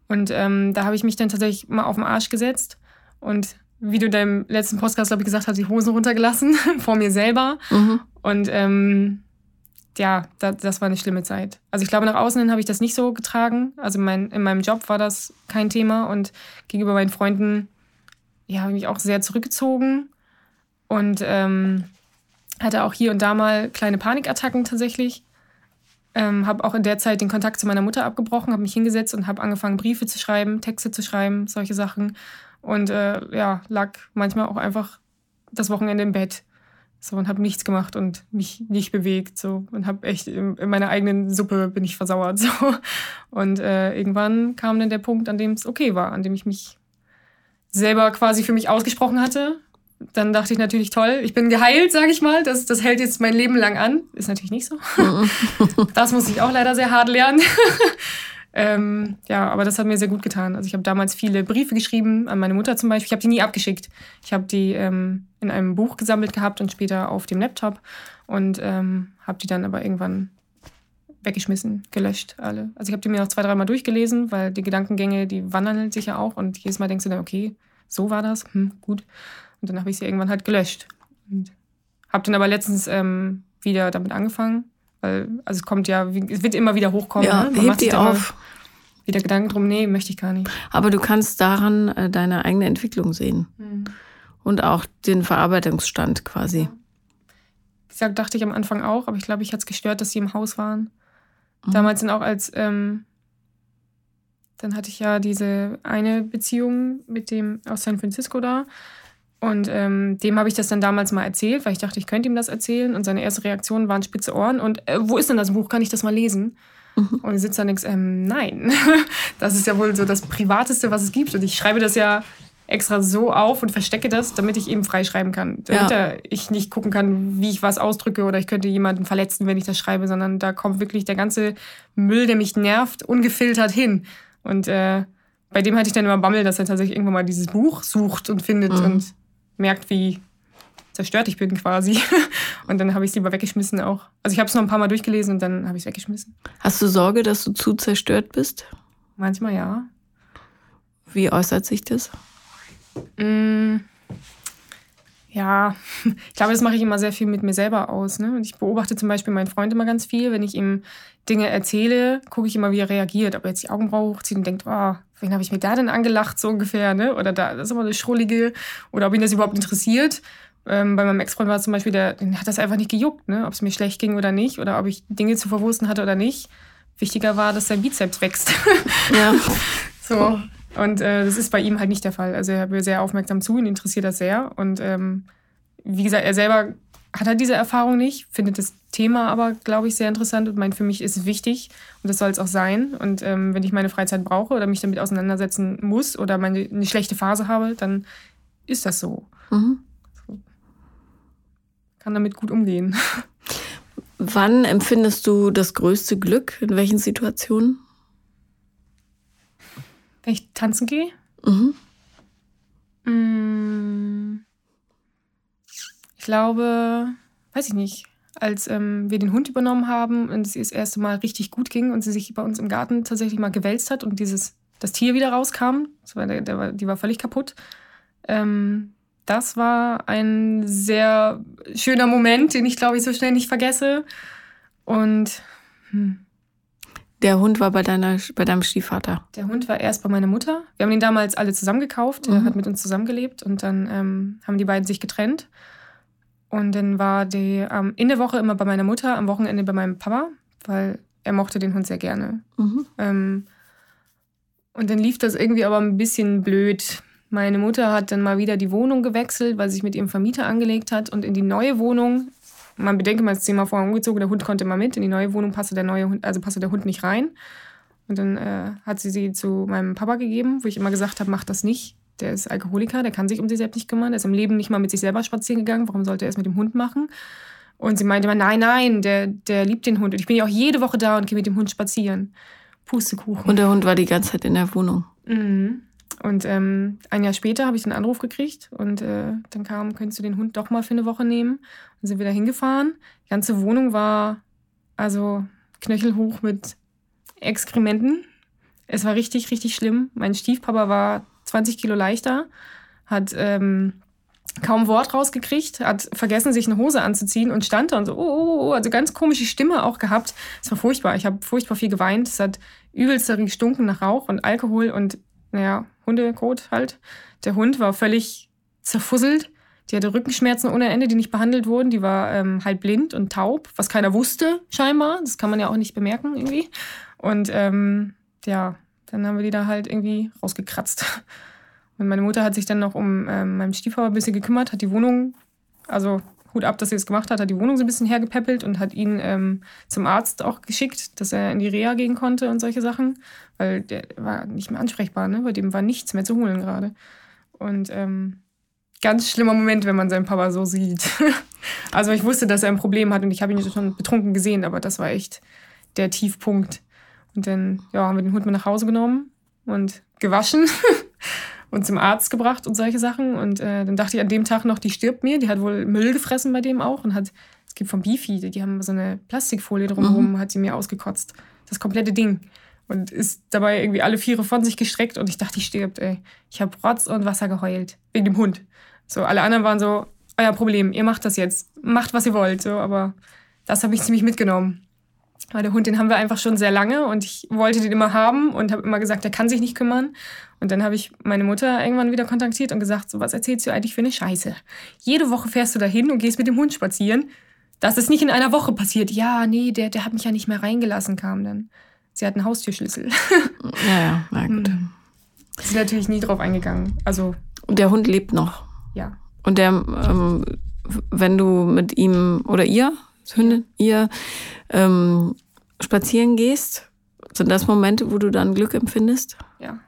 Und ähm, da habe ich mich dann tatsächlich mal auf den Arsch gesetzt und wie du in deinem letzten Podcast, glaube ich, gesagt hast, die Hosen runtergelassen vor mir selber. Mhm. Und ähm, ja, das, das war eine schlimme Zeit. Also ich glaube, nach außen hin habe ich das nicht so getragen. Also mein, in meinem Job war das kein Thema und gegenüber meinen Freunden ja, habe ich mich auch sehr zurückgezogen und ähm, hatte auch hier und da mal kleine Panikattacken tatsächlich. Ähm, habe auch in der Zeit den Kontakt zu meiner Mutter abgebrochen, habe mich hingesetzt und habe angefangen, Briefe zu schreiben, Texte zu schreiben, solche Sachen. Und äh, ja, lag manchmal auch einfach das Wochenende im Bett. So, und habe nichts gemacht und mich nicht bewegt. So, und habe echt in, in, meiner eigenen Suppe bin ich versauert. So. Und äh, irgendwann kam dann der Punkt, an dem es okay war, an dem ich mich selber quasi für mich ausgesprochen hatte dann dachte ich natürlich, toll, ich bin geheilt, sage ich mal. Das, das hält jetzt mein Leben lang an. Ist natürlich nicht so. das muss ich auch leider sehr hart lernen. ähm, ja, aber das hat mir sehr gut getan. Also ich habe damals viele Briefe geschrieben, an meine Mutter zum Beispiel. Ich habe die nie abgeschickt. Ich habe die ähm, in einem Buch gesammelt gehabt und später auf dem Laptop. Und ähm, habe die dann aber irgendwann weggeschmissen, gelöscht, alle. Also ich habe die mir noch zwei, dreimal durchgelesen, weil die Gedankengänge, die wandern sich ja auch. Und jedes Mal denkst du dann, okay, so war das, hm, gut. Und dann habe ich sie irgendwann halt gelöscht. Und habe dann aber letztens ähm, wieder damit angefangen. Weil, also es kommt ja, es wird immer wieder hochkommen. Ja, ne? hebt die auf. Wieder Gedanken drum, nee, möchte ich gar nicht. Aber du kannst daran äh, deine eigene Entwicklung sehen. Mhm. Und auch den Verarbeitungsstand quasi. Ja. Wie gesagt, dachte ich am Anfang auch, aber ich glaube, ich hatte es gestört, dass sie im Haus waren. Mhm. Damals dann auch als, ähm, dann hatte ich ja diese eine Beziehung mit dem aus San Francisco da. Und ähm, dem habe ich das dann damals mal erzählt, weil ich dachte, ich könnte ihm das erzählen. Und seine erste Reaktion waren spitze Ohren. Und äh, wo ist denn das Buch? Kann ich das mal lesen? Mhm. Und ich sitze da denke, ähm, nein, das ist ja wohl so das Privateste, was es gibt. Und ich schreibe das ja extra so auf und verstecke das, damit ich eben frei schreiben kann. Damit ja. ich nicht gucken kann, wie ich was ausdrücke oder ich könnte jemanden verletzen, wenn ich das schreibe, sondern da kommt wirklich der ganze Müll, der mich nervt, ungefiltert hin. Und äh, bei dem hatte ich dann immer Bammel, dass er tatsächlich irgendwann mal dieses Buch sucht und findet mhm. und merkt, wie zerstört ich bin quasi. Und dann habe ich es lieber weggeschmissen auch. Also ich habe es noch ein paar Mal durchgelesen und dann habe ich es weggeschmissen. Hast du Sorge, dass du zu zerstört bist? Manchmal ja. Wie äußert sich das? Mm, ja, ich glaube, das mache ich immer sehr viel mit mir selber aus. Ne? Und ich beobachte zum Beispiel meinen Freund immer ganz viel. Wenn ich ihm Dinge erzähle, gucke ich immer, wie er reagiert. Ob er jetzt die Augenbraue hochzieht und denkt, oh, wen habe ich mir da denn angelacht, so ungefähr, ne? Oder da, das ist immer eine Schrullige. Oder ob ihn das überhaupt interessiert. Ähm, bei meinem Ex-Freund war es zum Beispiel, der, den hat das einfach nicht gejuckt, ne? Ob es mir schlecht ging oder nicht. Oder ob ich Dinge zu verwursten hatte oder nicht. Wichtiger war, dass sein Bizeps wächst. Ja. so. Und äh, das ist bei ihm halt nicht der Fall. Also er hört sehr aufmerksam zu, ihn interessiert das sehr. Und ähm, wie gesagt, er selber hat halt diese Erfahrung nicht, findet das Thema aber, glaube ich, sehr interessant und meint, für mich ist es wichtig und das soll es auch sein. Und ähm, wenn ich meine Freizeit brauche oder mich damit auseinandersetzen muss oder meine, eine schlechte Phase habe, dann ist das so. Mhm. so. Kann damit gut umgehen. Wann empfindest du das größte Glück? In welchen Situationen? Wenn ich tanzen gehe? Mhm. Mmh ich glaube, weiß ich nicht, als ähm, wir den Hund übernommen haben und es ihr das erste Mal richtig gut ging und sie sich bei uns im Garten tatsächlich mal gewälzt hat und dieses, das Tier wieder rauskam, war, der, der war, die war völlig kaputt. Ähm, das war ein sehr schöner Moment, den ich glaube ich so schnell nicht vergesse. Und hm. Der Hund war bei, deiner, bei deinem Stiefvater? Der Hund war erst bei meiner Mutter. Wir haben ihn damals alle zusammen gekauft. Mhm. Er hat mit uns zusammengelebt und dann ähm, haben die beiden sich getrennt. Und dann war die ähm, in der Woche immer bei meiner Mutter, am Wochenende bei meinem Papa, weil er mochte den Hund sehr gerne. Mhm. Ähm, und dann lief das irgendwie aber ein bisschen blöd. Meine Mutter hat dann mal wieder die Wohnung gewechselt, weil sie sich mit ihrem Vermieter angelegt hat. Und in die neue Wohnung, man bedenke mal, das Zimmer vorher umgezogen, der Hund konnte mal mit. In die neue Wohnung passte der neue Hund, also passte der Hund nicht rein. Und dann äh, hat sie sie zu meinem Papa gegeben, wo ich immer gesagt habe, mach das nicht der ist Alkoholiker, der kann sich um sich selbst nicht kümmern, der ist im Leben nicht mal mit sich selber spazieren gegangen, warum sollte er es mit dem Hund machen? Und sie meinte immer, nein, nein, der, der liebt den Hund. Und ich bin ja auch jede Woche da und gehe mit dem Hund spazieren. Pustekuchen. Und der Hund war die ganze Zeit in der Wohnung. Mhm. Und ähm, ein Jahr später habe ich einen Anruf gekriegt und äh, dann kam, könntest du den Hund doch mal für eine Woche nehmen. Und sind wir da hingefahren. Die ganze Wohnung war also knöchelhoch mit Exkrementen. Es war richtig, richtig schlimm. Mein Stiefpapa war 20 Kilo leichter, hat ähm, kaum Wort rausgekriegt, hat vergessen, sich eine Hose anzuziehen und stand da und so, oh, oh, oh, also ganz komische Stimme auch gehabt. Es war furchtbar. Ich habe furchtbar viel geweint. Es hat übelst gestunken nach Rauch und Alkohol und, naja, Hundekot halt. Der Hund war völlig zerfusselt. Die hatte Rückenschmerzen ohne Ende, die nicht behandelt wurden. Die war ähm, halb blind und taub, was keiner wusste, scheinbar. Das kann man ja auch nicht bemerken irgendwie. Und ähm, ja, dann haben wir die da halt irgendwie rausgekratzt. Und meine Mutter hat sich dann noch um ähm, meinen Stiefvater ein bisschen gekümmert, hat die Wohnung, also Hut ab, dass sie es gemacht hat, hat die Wohnung so ein bisschen hergepäppelt und hat ihn ähm, zum Arzt auch geschickt, dass er in die Reha gehen konnte und solche Sachen, weil der war nicht mehr ansprechbar, ne? bei dem war nichts mehr zu holen gerade. Und ähm, ganz schlimmer Moment, wenn man seinen Papa so sieht. also ich wusste, dass er ein Problem hat und ich habe ihn schon betrunken gesehen, aber das war echt der Tiefpunkt und dann ja, haben wir den Hund mit nach Hause genommen und gewaschen und zum Arzt gebracht und solche Sachen. Und äh, dann dachte ich an dem Tag noch, die stirbt mir. Die hat wohl Müll gefressen bei dem auch und hat, es gibt vom Beefy, die haben so eine Plastikfolie drumherum, mhm. hat sie mir ausgekotzt. Das komplette Ding. Und ist dabei irgendwie alle Viere von sich gestreckt und ich dachte, die stirbt, ey. Ich habe Rotz und Wasser geheult. Wegen dem Hund. So, alle anderen waren so, euer Problem, ihr macht das jetzt. Macht, was ihr wollt. So, aber das habe ich ziemlich mitgenommen. Weil der Hund, den haben wir einfach schon sehr lange und ich wollte den immer haben und habe immer gesagt, der kann sich nicht kümmern. Und dann habe ich meine Mutter irgendwann wieder kontaktiert und gesagt, so was erzählst du eigentlich für eine Scheiße? Jede Woche fährst du dahin und gehst mit dem Hund spazieren. Das ist nicht in einer Woche passiert. Ja, nee, der, der hat mich ja nicht mehr reingelassen, kam dann. Sie hat einen Haustürschlüssel. Ja, ja, na gut. Hm. Ist natürlich nie drauf eingegangen. Also. Und der Hund lebt noch. Ja. Und der, ähm, wenn du mit ihm oder ihr Hündin, ihr ähm, spazieren gehst, sind das Momente, wo du dann Glück empfindest? Ja.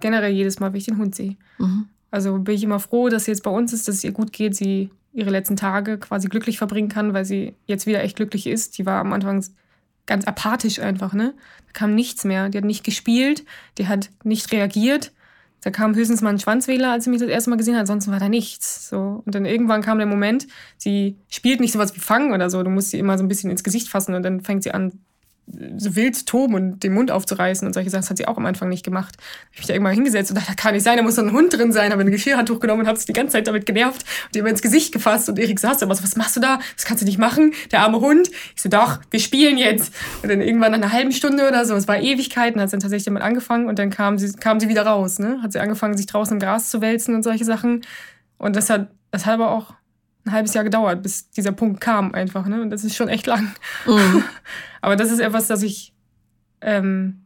Generell jedes Mal, wenn ich den Hund sehe. Mhm. Also bin ich immer froh, dass sie jetzt bei uns ist, dass es ihr gut geht, sie ihre letzten Tage quasi glücklich verbringen kann, weil sie jetzt wieder echt glücklich ist. Die war am Anfang ganz apathisch einfach, ne? Da kam nichts mehr. Die hat nicht gespielt, die hat nicht reagiert. Da kam höchstens mal ein Schwanzwähler, als sie mich das erste Mal gesehen hat, ansonsten war da nichts. So. Und dann irgendwann kam der Moment, sie spielt nicht sowas wie Fangen oder so, du musst sie immer so ein bisschen ins Gesicht fassen und dann fängt sie an so wild zu toben und den Mund aufzureißen und solche Sachen. Das hat sie auch am Anfang nicht gemacht. Ich mich da irgendwann hingesetzt und dachte, das kann nicht sein, da muss doch ein Hund drin sein. Habe ein Geschirrhandtuch genommen und habe sich die ganze Zeit damit genervt und ihr ins Gesicht gefasst. Und Erik saß da immer so, was machst du da? Das kannst du nicht machen, der arme Hund. Ich so, doch, wir spielen jetzt. Und dann irgendwann nach einer halben Stunde oder so, es war Ewigkeiten, hat sie dann tatsächlich damit angefangen und dann kam sie, kam sie wieder raus. Ne? Hat sie angefangen, sich draußen im Gras zu wälzen und solche Sachen. Und das hat, das hat aber auch ein halbes Jahr gedauert, bis dieser Punkt kam einfach. Ne? Und das ist schon echt lang. Mhm. aber das ist etwas, das ich ähm,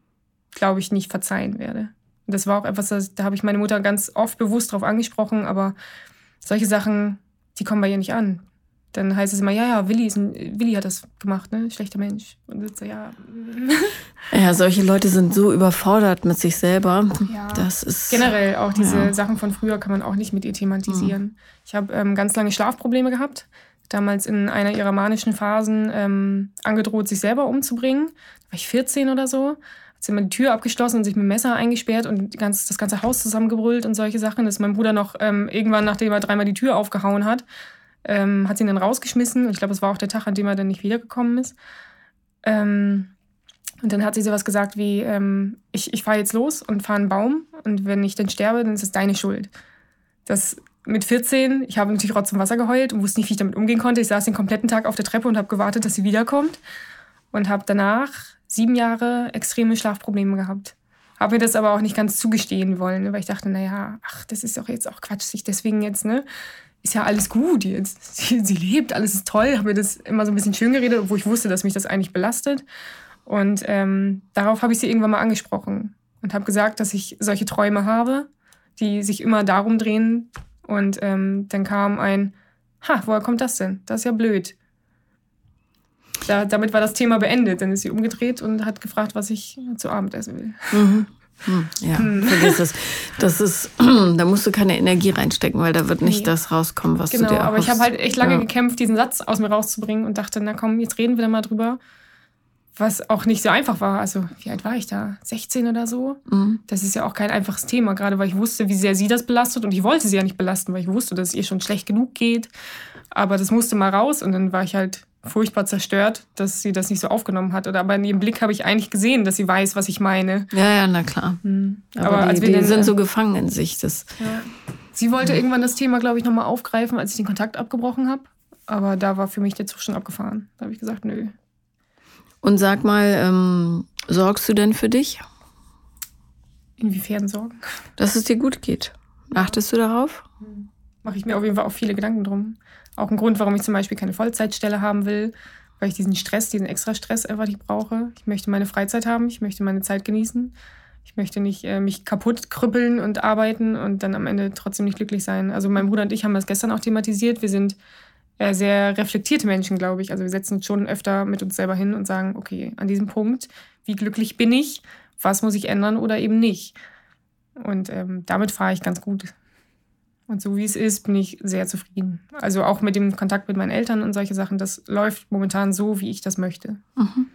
glaube ich, nicht verzeihen werde. Und das war auch etwas, das, da habe ich meine Mutter ganz oft bewusst drauf angesprochen, aber solche Sachen, die kommen bei ihr nicht an. Dann heißt es immer, ja, ja, Willi, ist ein, Willi hat das gemacht, ne? Schlechter Mensch. Und so, ja. ja, solche Leute sind so überfordert mit sich selber. Ja. Das ist. Generell auch diese ja. Sachen von früher kann man auch nicht mit ihr thematisieren. Mhm. Ich habe ähm, ganz lange Schlafprobleme gehabt damals in einer ihrer manischen Phasen ähm, angedroht, sich selber umzubringen. Da war ich 14 oder so. Hat sie immer die Tür abgeschlossen und sich mit dem Messer eingesperrt und ganz, das ganze Haus zusammengebrüllt und solche Sachen. Das ist mein Bruder noch ähm, irgendwann, nachdem er dreimal die Tür aufgehauen hat, ähm, hat sie ihn dann rausgeschmissen. Und ich glaube, es war auch der Tag, an dem er dann nicht wiedergekommen ist. Ähm, und dann hat sie sowas gesagt wie, ähm, ich, ich fahre jetzt los und fahre einen Baum und wenn ich dann sterbe, dann ist es deine Schuld. Das mit 14, ich habe natürlich Rotz zum Wasser geheult und wusste nicht, wie ich damit umgehen konnte. Ich saß den kompletten Tag auf der Treppe und habe gewartet, dass sie wiederkommt. Und habe danach sieben Jahre extreme Schlafprobleme gehabt. Habe mir das aber auch nicht ganz zugestehen wollen, weil ich dachte, naja, ach, das ist doch jetzt auch Quatsch, sich deswegen jetzt, ne? Ist ja alles gut jetzt. Sie, sie lebt, alles ist toll. Habe mir das immer so ein bisschen schön geredet, obwohl ich wusste, dass mich das eigentlich belastet. Und ähm, darauf habe ich sie irgendwann mal angesprochen und habe gesagt, dass ich solche Träume habe, die sich immer darum drehen, und ähm, dann kam ein, ha, woher kommt das denn? Das ist ja blöd. Da, damit war das Thema beendet. Dann ist sie umgedreht und hat gefragt, was ich zu Abend essen will. Mhm. Hm, ja, hm. vergiss es. Das ist, da musst du keine Energie reinstecken, weil da wird nicht nee. das rauskommen, was genau, du dir Genau, aber ich habe halt echt lange ja. gekämpft, diesen Satz aus mir rauszubringen und dachte, na komm, jetzt reden wir da mal drüber was auch nicht so einfach war. Also, wie alt war ich da? 16 oder so? Mhm. Das ist ja auch kein einfaches Thema, gerade weil ich wusste, wie sehr sie das belastet und ich wollte sie ja nicht belasten, weil ich wusste, dass es ihr schon schlecht genug geht. Aber das musste mal raus und dann war ich halt furchtbar zerstört, dass sie das nicht so aufgenommen hat. Oder aber in ihrem Blick habe ich eigentlich gesehen, dass sie weiß, was ich meine. Ja, ja, na klar. Mhm. Aber, aber die, die dann, sind so gefangen in sich. Das ja. Sie wollte mhm. irgendwann das Thema, glaube ich, nochmal aufgreifen, als ich den Kontakt abgebrochen habe. Aber da war für mich der Zug schon abgefahren. Da habe ich gesagt, nö, und sag mal, ähm, sorgst du denn für dich? Inwiefern sorgen? Dass es dir gut geht. Achtest du darauf? Mache ich mir auf jeden Fall auch viele Gedanken drum. Auch ein Grund, warum ich zum Beispiel keine Vollzeitstelle haben will, weil ich diesen Stress, diesen extra Stress einfach nicht brauche. Ich möchte meine Freizeit haben, ich möchte meine Zeit genießen. Ich möchte nicht äh, mich kaputt krüppeln und arbeiten und dann am Ende trotzdem nicht glücklich sein. Also mein Bruder und ich haben das gestern auch thematisiert. Wir sind äh, sehr reflektierte Menschen, glaube ich. Also wir setzen uns schon öfter mit uns selber hin und sagen, okay, an diesem Punkt, wie glücklich bin ich, was muss ich ändern oder eben nicht. Und ähm, damit fahre ich ganz gut. Und so wie es ist, bin ich sehr zufrieden. Also auch mit dem Kontakt mit meinen Eltern und solche Sachen, das läuft momentan so, wie ich das möchte. Mhm.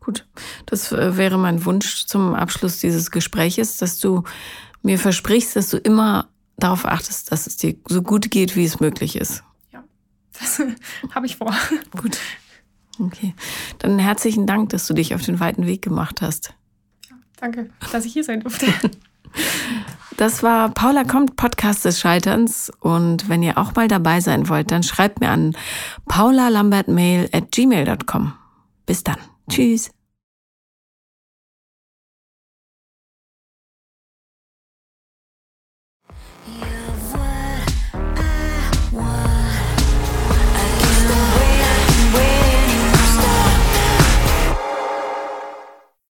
Gut, das äh, wäre mein Wunsch zum Abschluss dieses Gespräches, dass du mir versprichst, dass du immer darauf achtest, dass es dir so gut geht, wie es möglich ist. Das habe ich vor. Gut. Okay. Dann herzlichen Dank, dass du dich auf den weiten Weg gemacht hast. Ja, danke, dass ich hier sein durfte. Das war Paula kommt, Podcast des Scheiterns. Und wenn ihr auch mal dabei sein wollt, dann schreibt mir an paulalambertmail at gmail.com. Bis dann. Tschüss.